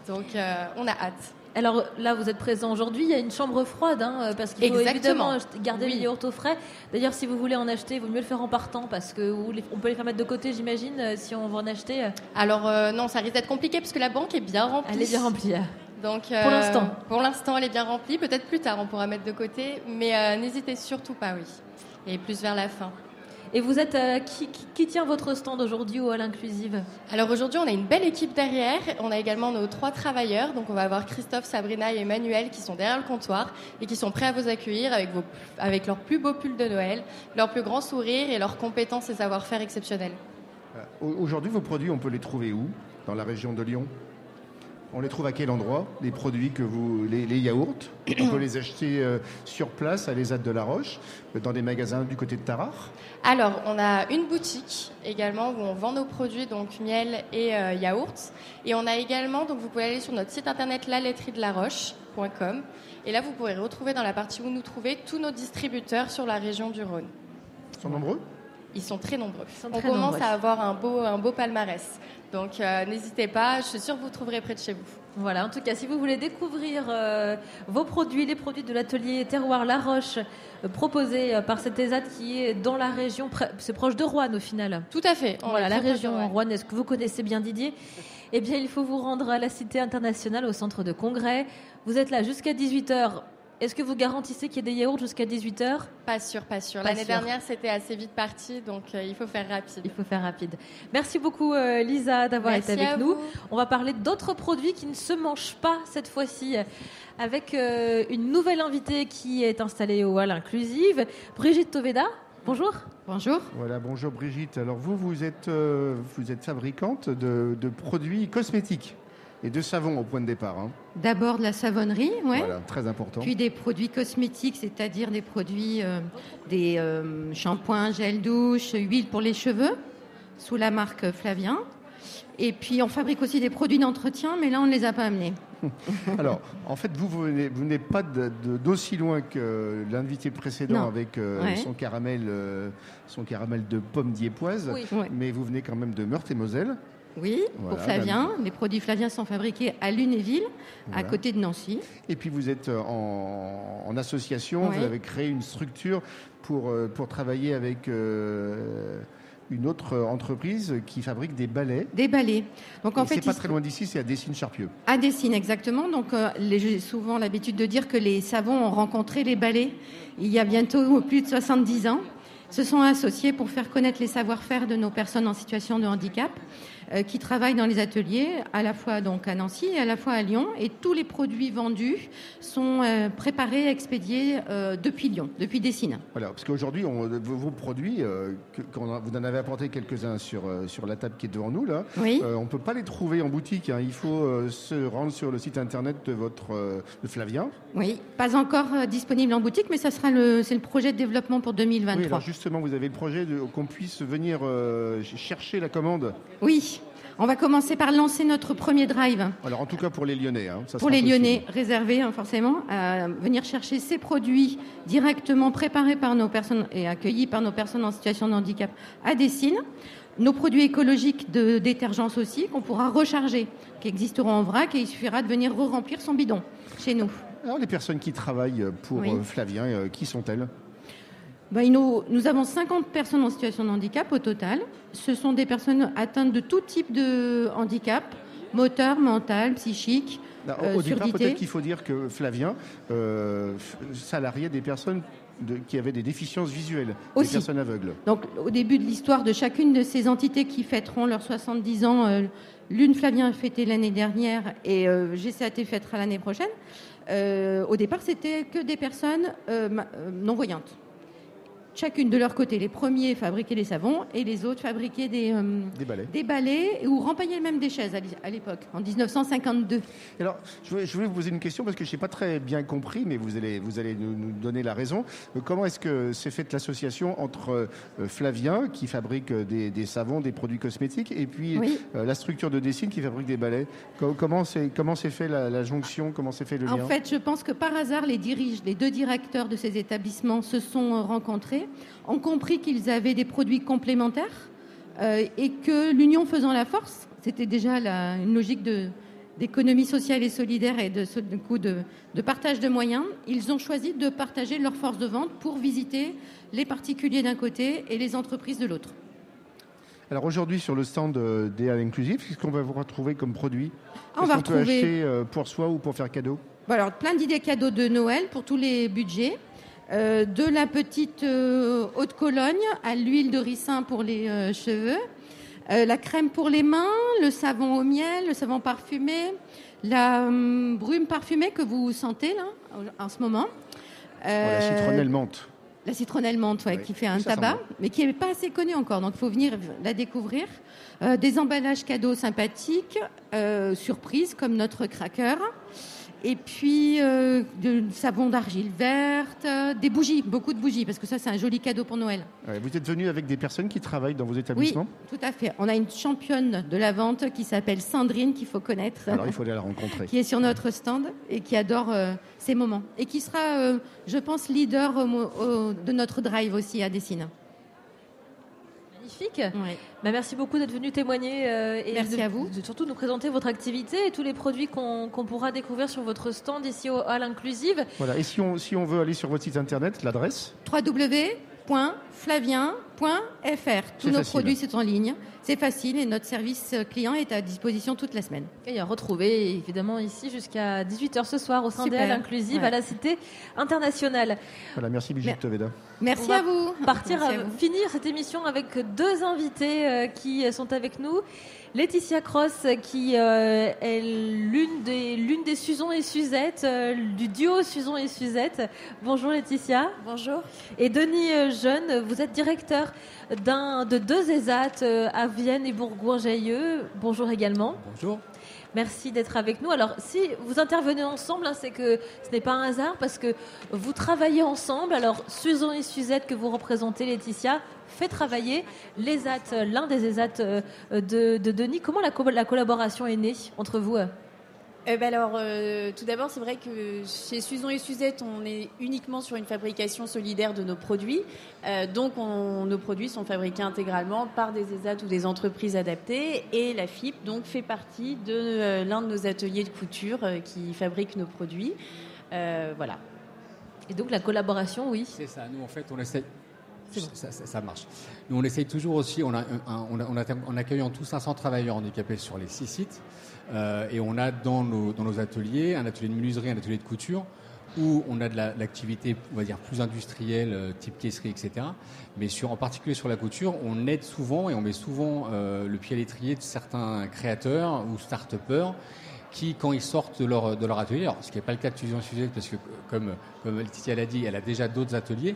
Donc, euh, on a hâte. Alors là, vous êtes présent aujourd'hui. Il y a une chambre froide, hein, parce qu'il faut Exactement. évidemment garder Oui. les yaourts au frais. D'ailleurs, si vous voulez en acheter, il vaut mieux le faire en partant, parce que on peut les faire mettre de côté, j'imagine, euh, si on veut en acheter. Alors, euh, non, ça risque d'être compliqué parce que la banque est bien remplie. Elle est bien remplie. Donc, Pour l'instant. Pour l'instant, elle est bien remplie. Peut-être plus tard, on pourra mettre de côté. Mais euh, n'hésitez surtout pas, oui. Et plus vers la fin. Et vous êtes euh, qui, qui- qui tient votre stand aujourd'hui au Hall Inclusive? Alors aujourd'hui, on a une belle équipe derrière. On a également nos trois travailleurs. Donc on va avoir Christophe, Sabrina et Emmanuel qui sont derrière le comptoir et qui sont prêts à vous accueillir avec, vos, avec leurs plus beaux pulls de Noël, leurs plus grands sourires et leurs compétences et savoir-faire exceptionnels. Euh, au- Aujourd'hui, vos produits, on peut les trouver où? Dans la région de Lyon? On les trouve à quel endroit Les produits que vous, les, les yaourts, on peut les acheter euh, sur place à l'ESAT de la Roche, dans des magasins du côté de Tarare? Alors, on a une boutique également où on vend nos produits, donc miel et euh, yaourt. Et on a également, donc vous pouvez aller sur notre site internet lalaiterie-de-la-roche.com. Et là, vous pourrez retrouver dans la partie où nous trouvez tous nos distributeurs sur la région du Rhône. Ils sont nombreux? Ils sont très nombreux. on très commence nombreux. à avoir un beau, un beau palmarès. Donc, euh, n'hésitez pas, je suis sûre que vous trouverez près de chez vous. Voilà, en tout cas, si vous voulez découvrir euh, vos produits, les produits de l'atelier Terroir La Roche, euh, proposés euh, par cet ESAT qui est dans la région, c'est proche de Rouen au final. Tout à fait. On Voilà, la région Rouen. rouennaise que vous connaissez bien, Didier. Eh bien, il faut vous rendre à la Cité internationale, au centre de congrès. Vous êtes là jusqu'à 18h Est-ce que vous garantissez qu'il y ait des yaourts jusqu'à 18h Pas sûr, pas sûr. L'année dernière, c'était assez vite parti, donc euh, il faut faire rapide. Il faut faire rapide. Merci beaucoup euh, Lisa d'avoir été avec nous. vous. On va parler d'autres produits qui ne se mangent pas cette fois-ci avec euh, une nouvelle invitée qui est installée au Hall Inclusive, Brigitte Toveda. Bonjour. Bonjour. Voilà, bonjour Brigitte. Alors vous, vous êtes, euh, vous êtes fabricante de, de produits cosmétiques et de savon au point de départ. hein. D'abord de la savonnerie, ouais. Voilà, très important. Puis des produits cosmétiques, c'est-à-dire des produits, euh, des euh, shampoings, gel douche, huile pour les cheveux, sous la marque Flavien. Et puis on fabrique aussi des produits d'entretien, mais là on ne les a pas amenés. (laughs) Alors, en fait, vous, vous venez- vous n'êtes pas d'aussi loin que l'invité précédent Non. avec euh, Ouais. son, caramel, euh, son caramel de pomme diépoise, Oui. Mais vous venez quand même de Meurthe-et-Moselle. Oui, Voilà, pour Flavien. Les produits Flavien sont fabriqués à Lunéville, à côté de Nancy. Et puis vous êtes euh, en, en association, Ouais. vous avez créé une structure pour, euh, pour travailler avec euh, une autre entreprise qui fabrique des balais. Des balais. Donc en Et fait, c'est pas très loin d'ici, c'est à Dessines-Charpieu. À Dessines, exactement. Donc, euh, j'ai souvent l'habitude de dire que les savons ont rencontré les balais il y a bientôt plus de 70 ans. Se sont associés pour faire connaître les savoir-faire de nos personnes en situation de handicap, qui travaillent dans les ateliers, à la fois donc à Nancy et à la fois à Lyon. Et tous les produits vendus sont euh, préparés, expédiés euh, depuis Lyon, depuis Dessines. Voilà, parce qu'aujourd'hui, vos, produits, euh, vous en avez apporté quelques-uns sur, euh, sur la table qui est devant nous, là. Oui. Euh, on ne peut pas les trouver en boutique. hein. Il faut euh, se rendre sur le site internet de votre euh, de Flavien. Oui, pas encore euh, disponible en boutique, mais ça sera le, c'est le projet de développement pour 2023. Oui, alors justement, vous avez le projet qu'on puisse venir euh, ch- chercher la commande. Oui, on va commencer par lancer notre premier drive. Alors en tout cas pour les Lyonnais. hein, ça pour les possible. Lyonnais, réservés hein, forcément, à venir chercher ces produits directement préparés par nos personnes et accueillis par nos personnes en situation de handicap à Dessines. Nos produits écologiques de détergence aussi, qu'on pourra recharger, qui existeront en vrac, et il suffira de venir re-remplir son bidon chez nous. Alors les personnes qui travaillent pour Oui. euh, Flavien, euh, qui sont-elles? Ben, nous avons 50 personnes en situation de handicap au total. Ce sont des personnes atteintes de tout type de handicap, moteur, mental, psychique, euh, Au départ, peut-être qu'il faut dire que Flavien euh, salariait des personnes de- qui avaient des déficiences visuelles, Aussi. des personnes aveugles. Donc, au début de l'histoire de chacune de ces entités qui fêteront leurs 70 ans, euh, l'une Flavien a fêté l'année dernière et GCAT fêtera l'année prochaine. au départ, c'était que des personnes euh, non-voyantes. Chacune de leur côté, les premiers fabriquaient les savons et les autres fabriquaient des, euh, Des balais. des balais ou rempaillaient même des chaises à l'é- à l'époque, en 1952. Alors, je voulais, je voulais vous poser une question parce que je n'ai pas très bien compris, mais vous allez, vous allez nous, nous donner la raison. Euh, Comment est-ce que s'est faite l'association entre euh, Flavien, qui fabrique des, des savons, des produits cosmétiques, et puis Oui. la structure de Dessine qui fabrique des balais? Co- Comment s'est comment fait la, la jonction? Comment s'est fait le En lien? fait, je pense que par hasard, les, dirige, les deux directeurs de ces établissements se sont rencontrés, ont compris qu'ils avaient des produits complémentaires euh, et que l'union faisant la force, c'était déjà la- une logique de- d'économie sociale et solidaire et de, ce- du coup de, de partage de moyens, ils ont choisi de partager leur force de vente pour visiter les particuliers d'un côté et les entreprises de l'autre. Alors aujourd'hui, sur le stand euh, des Halles Inclusive, qu'est-ce qu'on va vous retrouver comme produit? On Qu'est-ce va qu'on peut retrouver- acheter euh, pour soi ou pour faire cadeau? Bon, alors, plein d'idées cadeaux de Noël pour tous les budgets. Euh, de la petite euh, eau de Cologne à l'huile de ricin pour les euh, cheveux, euh, la crème pour les mains, le savon au miel, le savon parfumé, la hum, brume parfumée que vous sentez là en ce moment. Voilà, Euh, citronnelle menthe. la citronnelle menthe, ouais, Oui, qui fait un ça tabac, mais qui n'est pas assez connue encore, donc il faut venir la découvrir. Des emballages cadeaux sympathiques, surprises comme notre cracker. Et puis euh, du savon d'argile verte, euh, des bougies, beaucoup de bougies, parce que ça c'est un joli cadeau pour Noël. Ouais, Vous êtes venu avec des personnes qui travaillent dans vos Oui, établissements tout à fait. On a une championne de la vente qui s'appelle Sandrine, qu'il faut connaître. Alors il faut aller la rencontrer. qui est sur notre stand et qui adore euh, ces moments. Et qui sera, euh, je pense, leader au mo- au- de notre drive aussi à Dessine. Bah, merci beaucoup d'être venu témoigner euh, et Merci de- à vous. de surtout nous présenter votre activité et tous les produits qu'on pourra découvrir sur votre stand ici au Hall Inclusive. Voilà. Et si on, si on veut aller sur votre site internet, l'adresse? www.flavien.fr Tous nos facile. produits sont en ligne. C'est facile et notre service client est à disposition toute la semaine. Et à retrouver évidemment ici jusqu'à 18h ce soir au sein d'elle inclusive Ouais. à la Cité internationale. Voilà, merci Brigitte Veda. Merci On va à vous. Partir Merci à à vous. finir cette émission avec deux invités euh, qui sont avec nous. Laetitia Cross, qui euh, est l'une des, l'une des Susan et Suzette, euh, du duo Susan et Suzette. Bonjour Laetitia. Bonjour. Et Denis Jeune, vous êtes directeur d'un, de deux ESAT euh, à Vienne et Bourgoin-Jallieu. Bonjour également. Bonjour. Merci d'être avec nous. Alors, si vous intervenez ensemble, hein, c'est que ce n'est pas un hasard parce que vous travaillez ensemble. Alors, Susan et Suzette que vous représentez, Laetitia, fait travailler les ESAT, l'un des ESAT euh, de, de Denis. Comment la, co- la collaboration est née entre vous euh Eh ben alors, euh, tout d'abord, c'est vrai que chez Suzon et Suzette, on est uniquement sur une fabrication solidaire de nos produits. Euh, donc, on- nos produits sont fabriqués intégralement par des ESAT ou des entreprises adaptées. Et la FIP, donc, fait partie de euh, l'un de nos ateliers de couture euh, qui fabrique nos produits. Euh, voilà. Et donc, la collaboration, oui. C'est ça. Nous, en fait, on essaie. Ça, ça- ça marche. Nous, on essaye toujours aussi, on a, un- un- on a- on a- en accueillant tous 500 travailleurs handicapés sur les six sites, et on a dans nos, ateliers un atelier de menuiserie, un atelier de couture, où on a de la- l'activité, on va dire, plus industrielle, euh, type caisserie, etc. Mais en particulier sur la couture, on aide souvent et on met souvent euh, le pied à l'étrier de certains créateurs ou start-upers qui, quand ils sortent de leur, de leur atelier, ce qui n'est pas le cas de Fusion Sujet, parce que comme, comme Laetitia l'a dit, elle a déjà d'autres ateliers,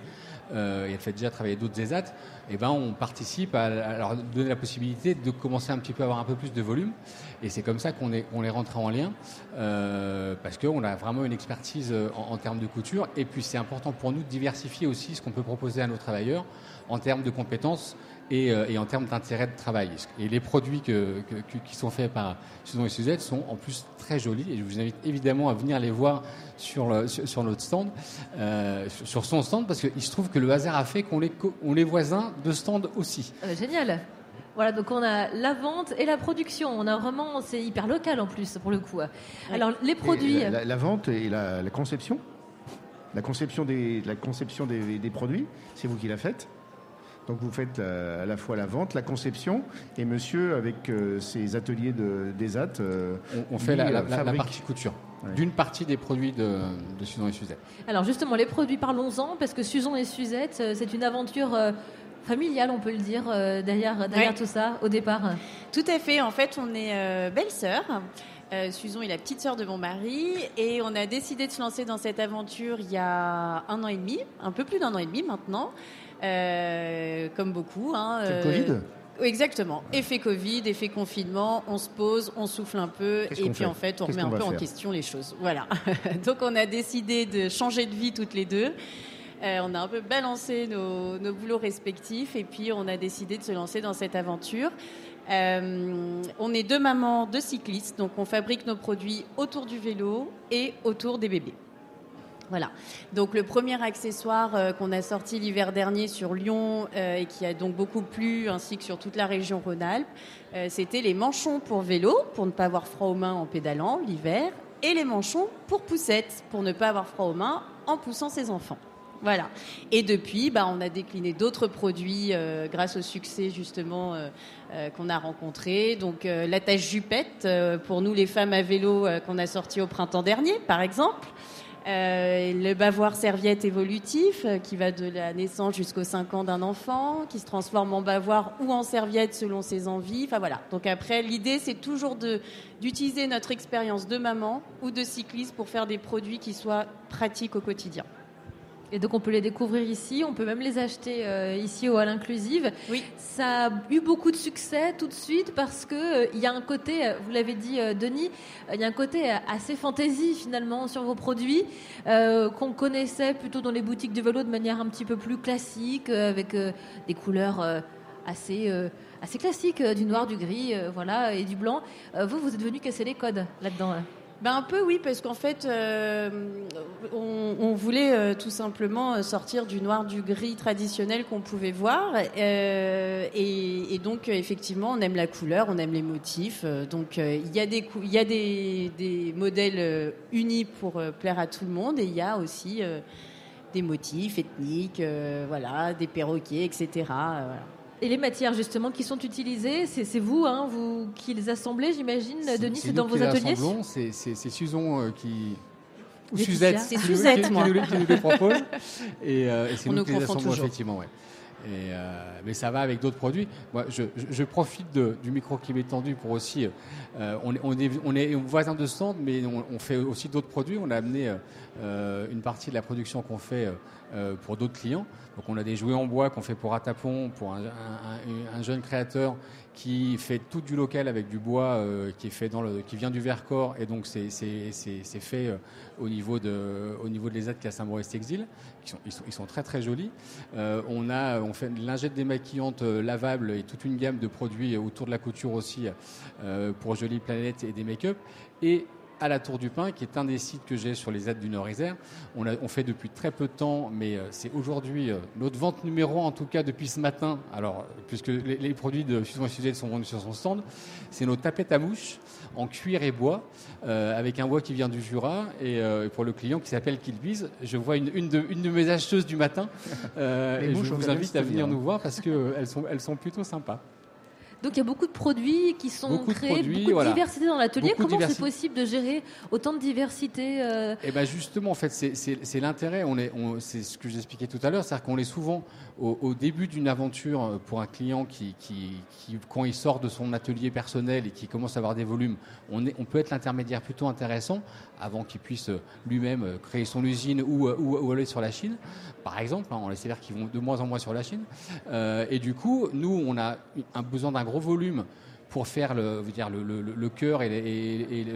euh, elle fait déjà travailler d'autres ESAT, et ben on participe à, leur donner la possibilité de commencer un petit peu à avoir un peu plus de volume. Et c'est comme ça qu'on est, on les rentre en lien, euh, parce qu'on a vraiment une expertise euh, en, en termes de couture. Et puis c'est important pour nous de diversifier aussi ce qu'on peut proposer à nos travailleurs en termes de compétences et, euh, et en termes d'intérêt de travail. Et les produits que- que- que- qui sont faits par Susan et Suzette sont en plus très jolis. Et je vous invite évidemment à venir les voir sur, le- sur, sur notre stand, euh, sur, son stand, parce qu'il se trouve que le hasard a fait qu'on les, co- on les voisins de stand aussi. Ah bah, génial. Voilà, donc on a la vente et la production. On a vraiment, c'est hyper local en plus pour le coup. Alors les produits. La, la- la vente et la, la conception La conception des, la conception des, des produits, c'est vous qui la faites donc vous faites euh, à la fois la vente, la conception, et monsieur avec euh, ses ateliers de, des AT. euh, On, on fait la, partie couture d'une partie des produits de, de Susan et Suzette. Alors justement, les produits, parlons-en, parce que Susan et Suzette, c'est une aventure euh, familiale, on peut le dire, derrière, derrière Ouais. tout ça, au départ. Tout à fait. En fait, on est euh, belle-sœur. Euh, Susan est la petite sœur de mon mari et on a décidé de se lancer dans cette aventure il y a un an et demi, un peu plus d'un an et demi maintenant, comme beaucoup. Hein, le euh, Covid Exactement. Effet Covid, effet confinement, on se pose, on souffle un peu et puis en fait on remet un peu en question les choses. Voilà. (laughs) Donc on a décidé de changer de vie toutes les deux. Euh, on a un peu balancé nos, nos boulots respectifs et puis on a décidé de se lancer dans cette aventure. Euh, on est deux mamans, deux cyclistes, donc on fabrique nos produits autour du vélo et autour des bébés. Voilà. Donc le premier accessoire euh, qu'on a sorti l'hiver dernier sur Lyon euh, et qui a donc beaucoup plu, ainsi que sur toute la région Rhône-Alpes, euh, c'était les manchons pour vélo, pour ne pas avoir froid aux mains en pédalant l'hiver, et les manchons pour poussettes, pour ne pas avoir froid aux mains en poussant ses enfants. Voilà. Et depuis, bah, on a décliné d'autres produits grâce au succès justement qu'on a rencontré. Donc la tâche jupette pour nous les femmes à vélo qu'on a sorti au printemps dernier, par exemple. Euh, le bavoir serviette évolutif euh, qui va de la naissance jusqu'aux 5 ans d'un enfant, qui se transforme en bavoir ou en serviette selon ses envies. Enfin voilà. Donc après, l'idée c'est toujours d'utiliser notre expérience de maman ou de cycliste pour faire des produits qui soient pratiques au quotidien. Et donc on peut les découvrir ici, on peut même les acheter euh, ici au Hall Inclusive. Oui. Ça a eu beaucoup de succès tout de suite parce que euh, il y a un côté, euh, vous l'avez dit euh, Denis, il y a un côté assez fantaisie finalement sur vos produits qu'on connaissait plutôt dans les boutiques de vélo de manière un petit peu plus classique avec des couleurs assez assez classiques, du noir, du gris, voilà, et du blanc. Vous, vous êtes venu casser les codes là-dedans. là. Ben un peu oui, parce qu'en fait, euh, on, voulait euh, tout simplement euh, sortir du noir, du gris traditionnel qu'on pouvait voir, et, donc effectivement, on aime la couleur, on aime les motifs. donc il y a des il y a des, des modèles unis pour plaire à tout le monde, et il y a aussi des motifs ethniques, voilà, des perroquets, etc. voilà. Et les matières justement qui sont utilisées, c'est c'est vous, hein, vous qui les assemblez, j'imagine, Denis, c'est dans vos ateliers C'est c'est- c'est Suzon euh, qui. Ou. Suzette. C'est qui nous- Suzette, qui- moi. Qui nous, qui nous les propose. (laughs) Et, euh, et c'est On nous nous qui les confond assemblons, toujours. effectivement, ouais. Euh, mais ça va avec d'autres produits. Moi, je, profite du micro qui m'est tendu pour aussi. euh, on, est, voisins de stand, mais on, fait aussi d'autres produits. On a amené euh, une partie de la production qu'on fait pour d'autres clients. Donc, on a des jouets en bois qu'on fait pour Atapon, pour un jeune créateur qui fait tout du local avec du bois euh, qui est fait dans le, qui vient du Vercors et donc c'est fait euh, au niveau de au niveau de qui est à Saint-Maurice-Texile. Ils sont, ils, sont, ils sont très très jolis. Euh, on a on fait une lingette démaquillante lavable et toute une gamme de produits autour de la couture aussi pour Jolie Planète et des make-up et à la Tour du Pin, qui est un des sites que j'ai sur les aides du Nord-Isère. On, fait depuis très peu de temps, mais euh, c'est aujourd'hui euh, notre vente numéro un, en tout cas depuis ce matin. Alors, puisque les, les produits de Fusion et Suzette sont vendus sur son stand, c'est nos tapettes à mouches en cuir et bois, euh, avec un bois qui vient du Jura, et euh, pour le client qui s'appelle Kilbiz. Je vois une, une, de, une de mes acheteuses du matin, euh, et je vous invite à venir nous voir parce qu'elles sont, elles sont plutôt sympas. Donc il y a beaucoup de produits qui sont Beaucoup de créés, produits, beaucoup de voilà. diversité dans l'atelier. Comment c'est possible de gérer autant de diversité euh, Et ben justement, en fait, c'est- l'intérêt. On est, on- c'est ce que j'expliquais tout à l'heure, c'est-à-dire qu'on est souvent au, au début d'une aventure euh, pour un client qui, qui, qui, quand il sort de son atelier personnel et qui commence à avoir des volumes, on, est, on peut être l'intermédiaire plutôt intéressant avant qu'il puisse euh, lui-même créer son usine ou, ou, ou aller sur la Chine, par exemple. hein, on laisse dire qu'ils vont de moins en moins sur la Chine. Euh, et du coup, nous, on a un besoin d'un gros volume pour faire le, le, cœur et,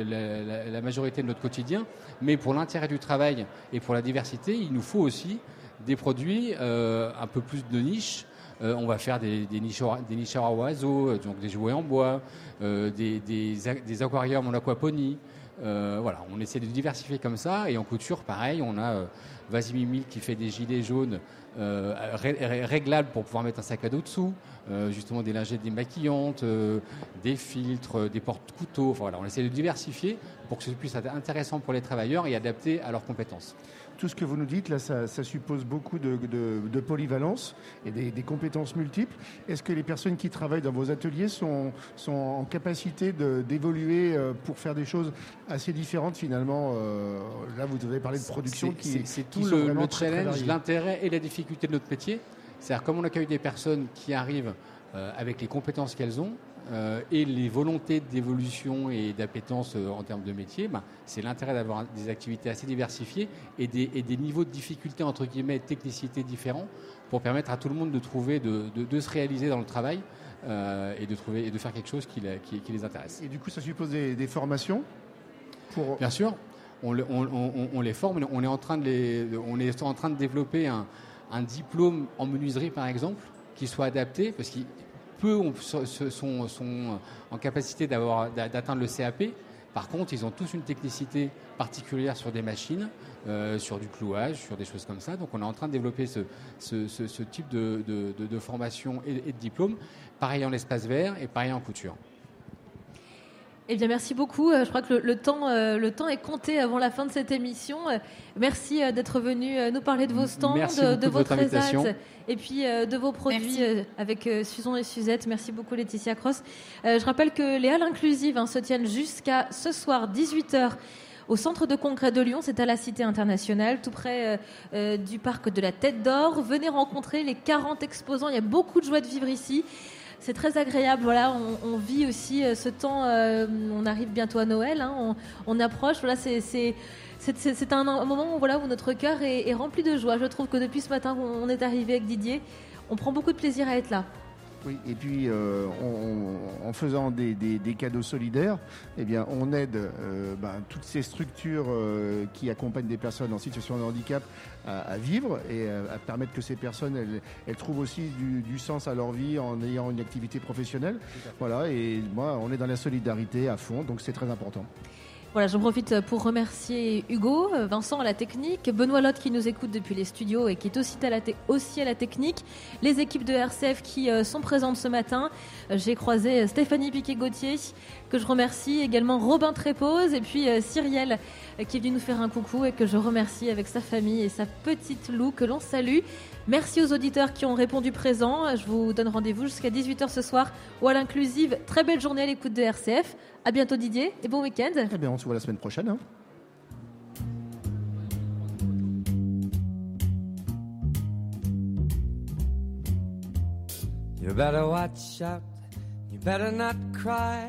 la, majorité de notre quotidien. Mais pour l'intérêt du travail et pour la diversité, il nous faut aussi des produits euh, un peu plus de niche. Euh, on va faire des, des, nichoirs, des à oiseaux, euh, donc des jouets en bois, des, aquariums en aquaponie. Voilà, on essaie de diversifier comme ça. Et en couture, pareil, on a Vasimimil qui fait des gilets jaunes euh, ré- ré- réglables pour pouvoir mettre un sac à dos dessous, euh, justement des lingettes démaquillantes, euh, des filtres, euh, des porte-couteaux. Enfin, on essaie de diversifier pour que ce puisse être intéressant pour les travailleurs et adapté à leurs compétences. Tout ce que vous nous dites, là, ça, ça suppose beaucoup de, de- de polyvalence et des, des compétences multiples. Est-ce que les personnes qui travaillent dans vos ateliers sont, sont en capacité d'évoluer euh, pour faire des choses assez différentes finalement euh, Là, vous avez parlé de production qui c'est- qui tout le, challenge, l'intérêt et la difficulté de notre métier. C'est-à-dire comme on accueille des personnes qui arrivent euh, avec les compétences qu'elles ont et les volontés d'évolution et d'appétence euh, en termes de métier, ben, c'est l'intérêt d'avoir des activités assez diversifiées et des, et des niveaux de difficulté, entre guillemets, et de technicité différents pour permettre à tout le monde de trouver, de, de- de se réaliser dans le travail euh, et, de trouver, et de faire quelque chose qui, la- qui- qui les intéresse. Et du coup, ça suppose des, des formations pour... Bien sûr, on, le- on- on- on les forme. On est en train de, les- on est en train de développer un, un diplôme en menuiserie, par exemple, qui soit adapté, parce qu'il peu sont, sont en capacité d'atteindre le CAP. Par contre, ils ont tous une technicité particulière sur des machines, euh, sur du clouage, sur des choses comme ça. Donc, on est en train de développer ce, type de, formation et, et de diplôme. Pareil en espace vert et pareil en couture. Eh bien, merci beaucoup. Euh, Je crois que le, le temps, euh, le temps est compté avant la fin de cette émission. Euh, Merci d'être venu nous parler de vos stands, Merci de, de votre et puis de vos produits avec Suzon et Suzette. Merci beaucoup Laetitia Cross. Je rappelle que les halles inclusives hein, se tiennent jusqu'à ce soir 18h au centre de congrès de Lyon, c'est à la Cité internationale, tout près euh, du parc de la Tête d'Or. Venez rencontrer les 40 exposants, il y a beaucoup de joie de vivre ici. C'est très agréable, voilà, on, vit aussi euh, ce temps, euh, on arrive bientôt à Noël, hein, on, approche, voilà, c'est... un, moment où, voilà, où notre cœur est, rempli de joie. Je trouve que depuis ce matin, on est arrivé avec Didier. On prend beaucoup de plaisir à être là. Oui, et puis euh, on- on- en faisant des, des- des cadeaux solidaires, eh bien, on aide euh, ben, toutes ces structures euh, qui accompagnent des personnes en situation de handicap à, à vivre et euh, à permettre que ces personnes elles, elles trouvent aussi du, du sens à leur vie en ayant une activité professionnelle. Voilà, et moi, on est dans la solidarité à fond, donc c'est très important. Voilà, j'en profite pour remercier Hugo, Vincent à la technique, Benoît Lotte qui nous écoute depuis les studios et qui est aussi à la, technique, les équipes de RCF qui euh, sont présentes ce matin. J'ai croisé Stéphanie Piquet-Gauthier que je remercie, également Robin Trépose et puis euh, Cyrielle euh, qui est venu nous faire un coucou et que je remercie avec sa famille et sa petite Lou que l'on salue. Merci aux auditeurs qui ont répondu présent. Je vous donne rendez-vous jusqu'à 18h ce soir ou à l'inclusive. Très belle journée à l'écoute de RCF. À bientôt Didier et bon week-end. Eh bien, on se voit la semaine prochaine. hein. You better watch out. You better not cry.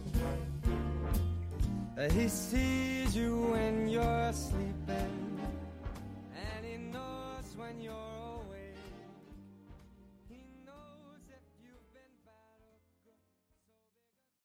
He sees you when you're sleeping.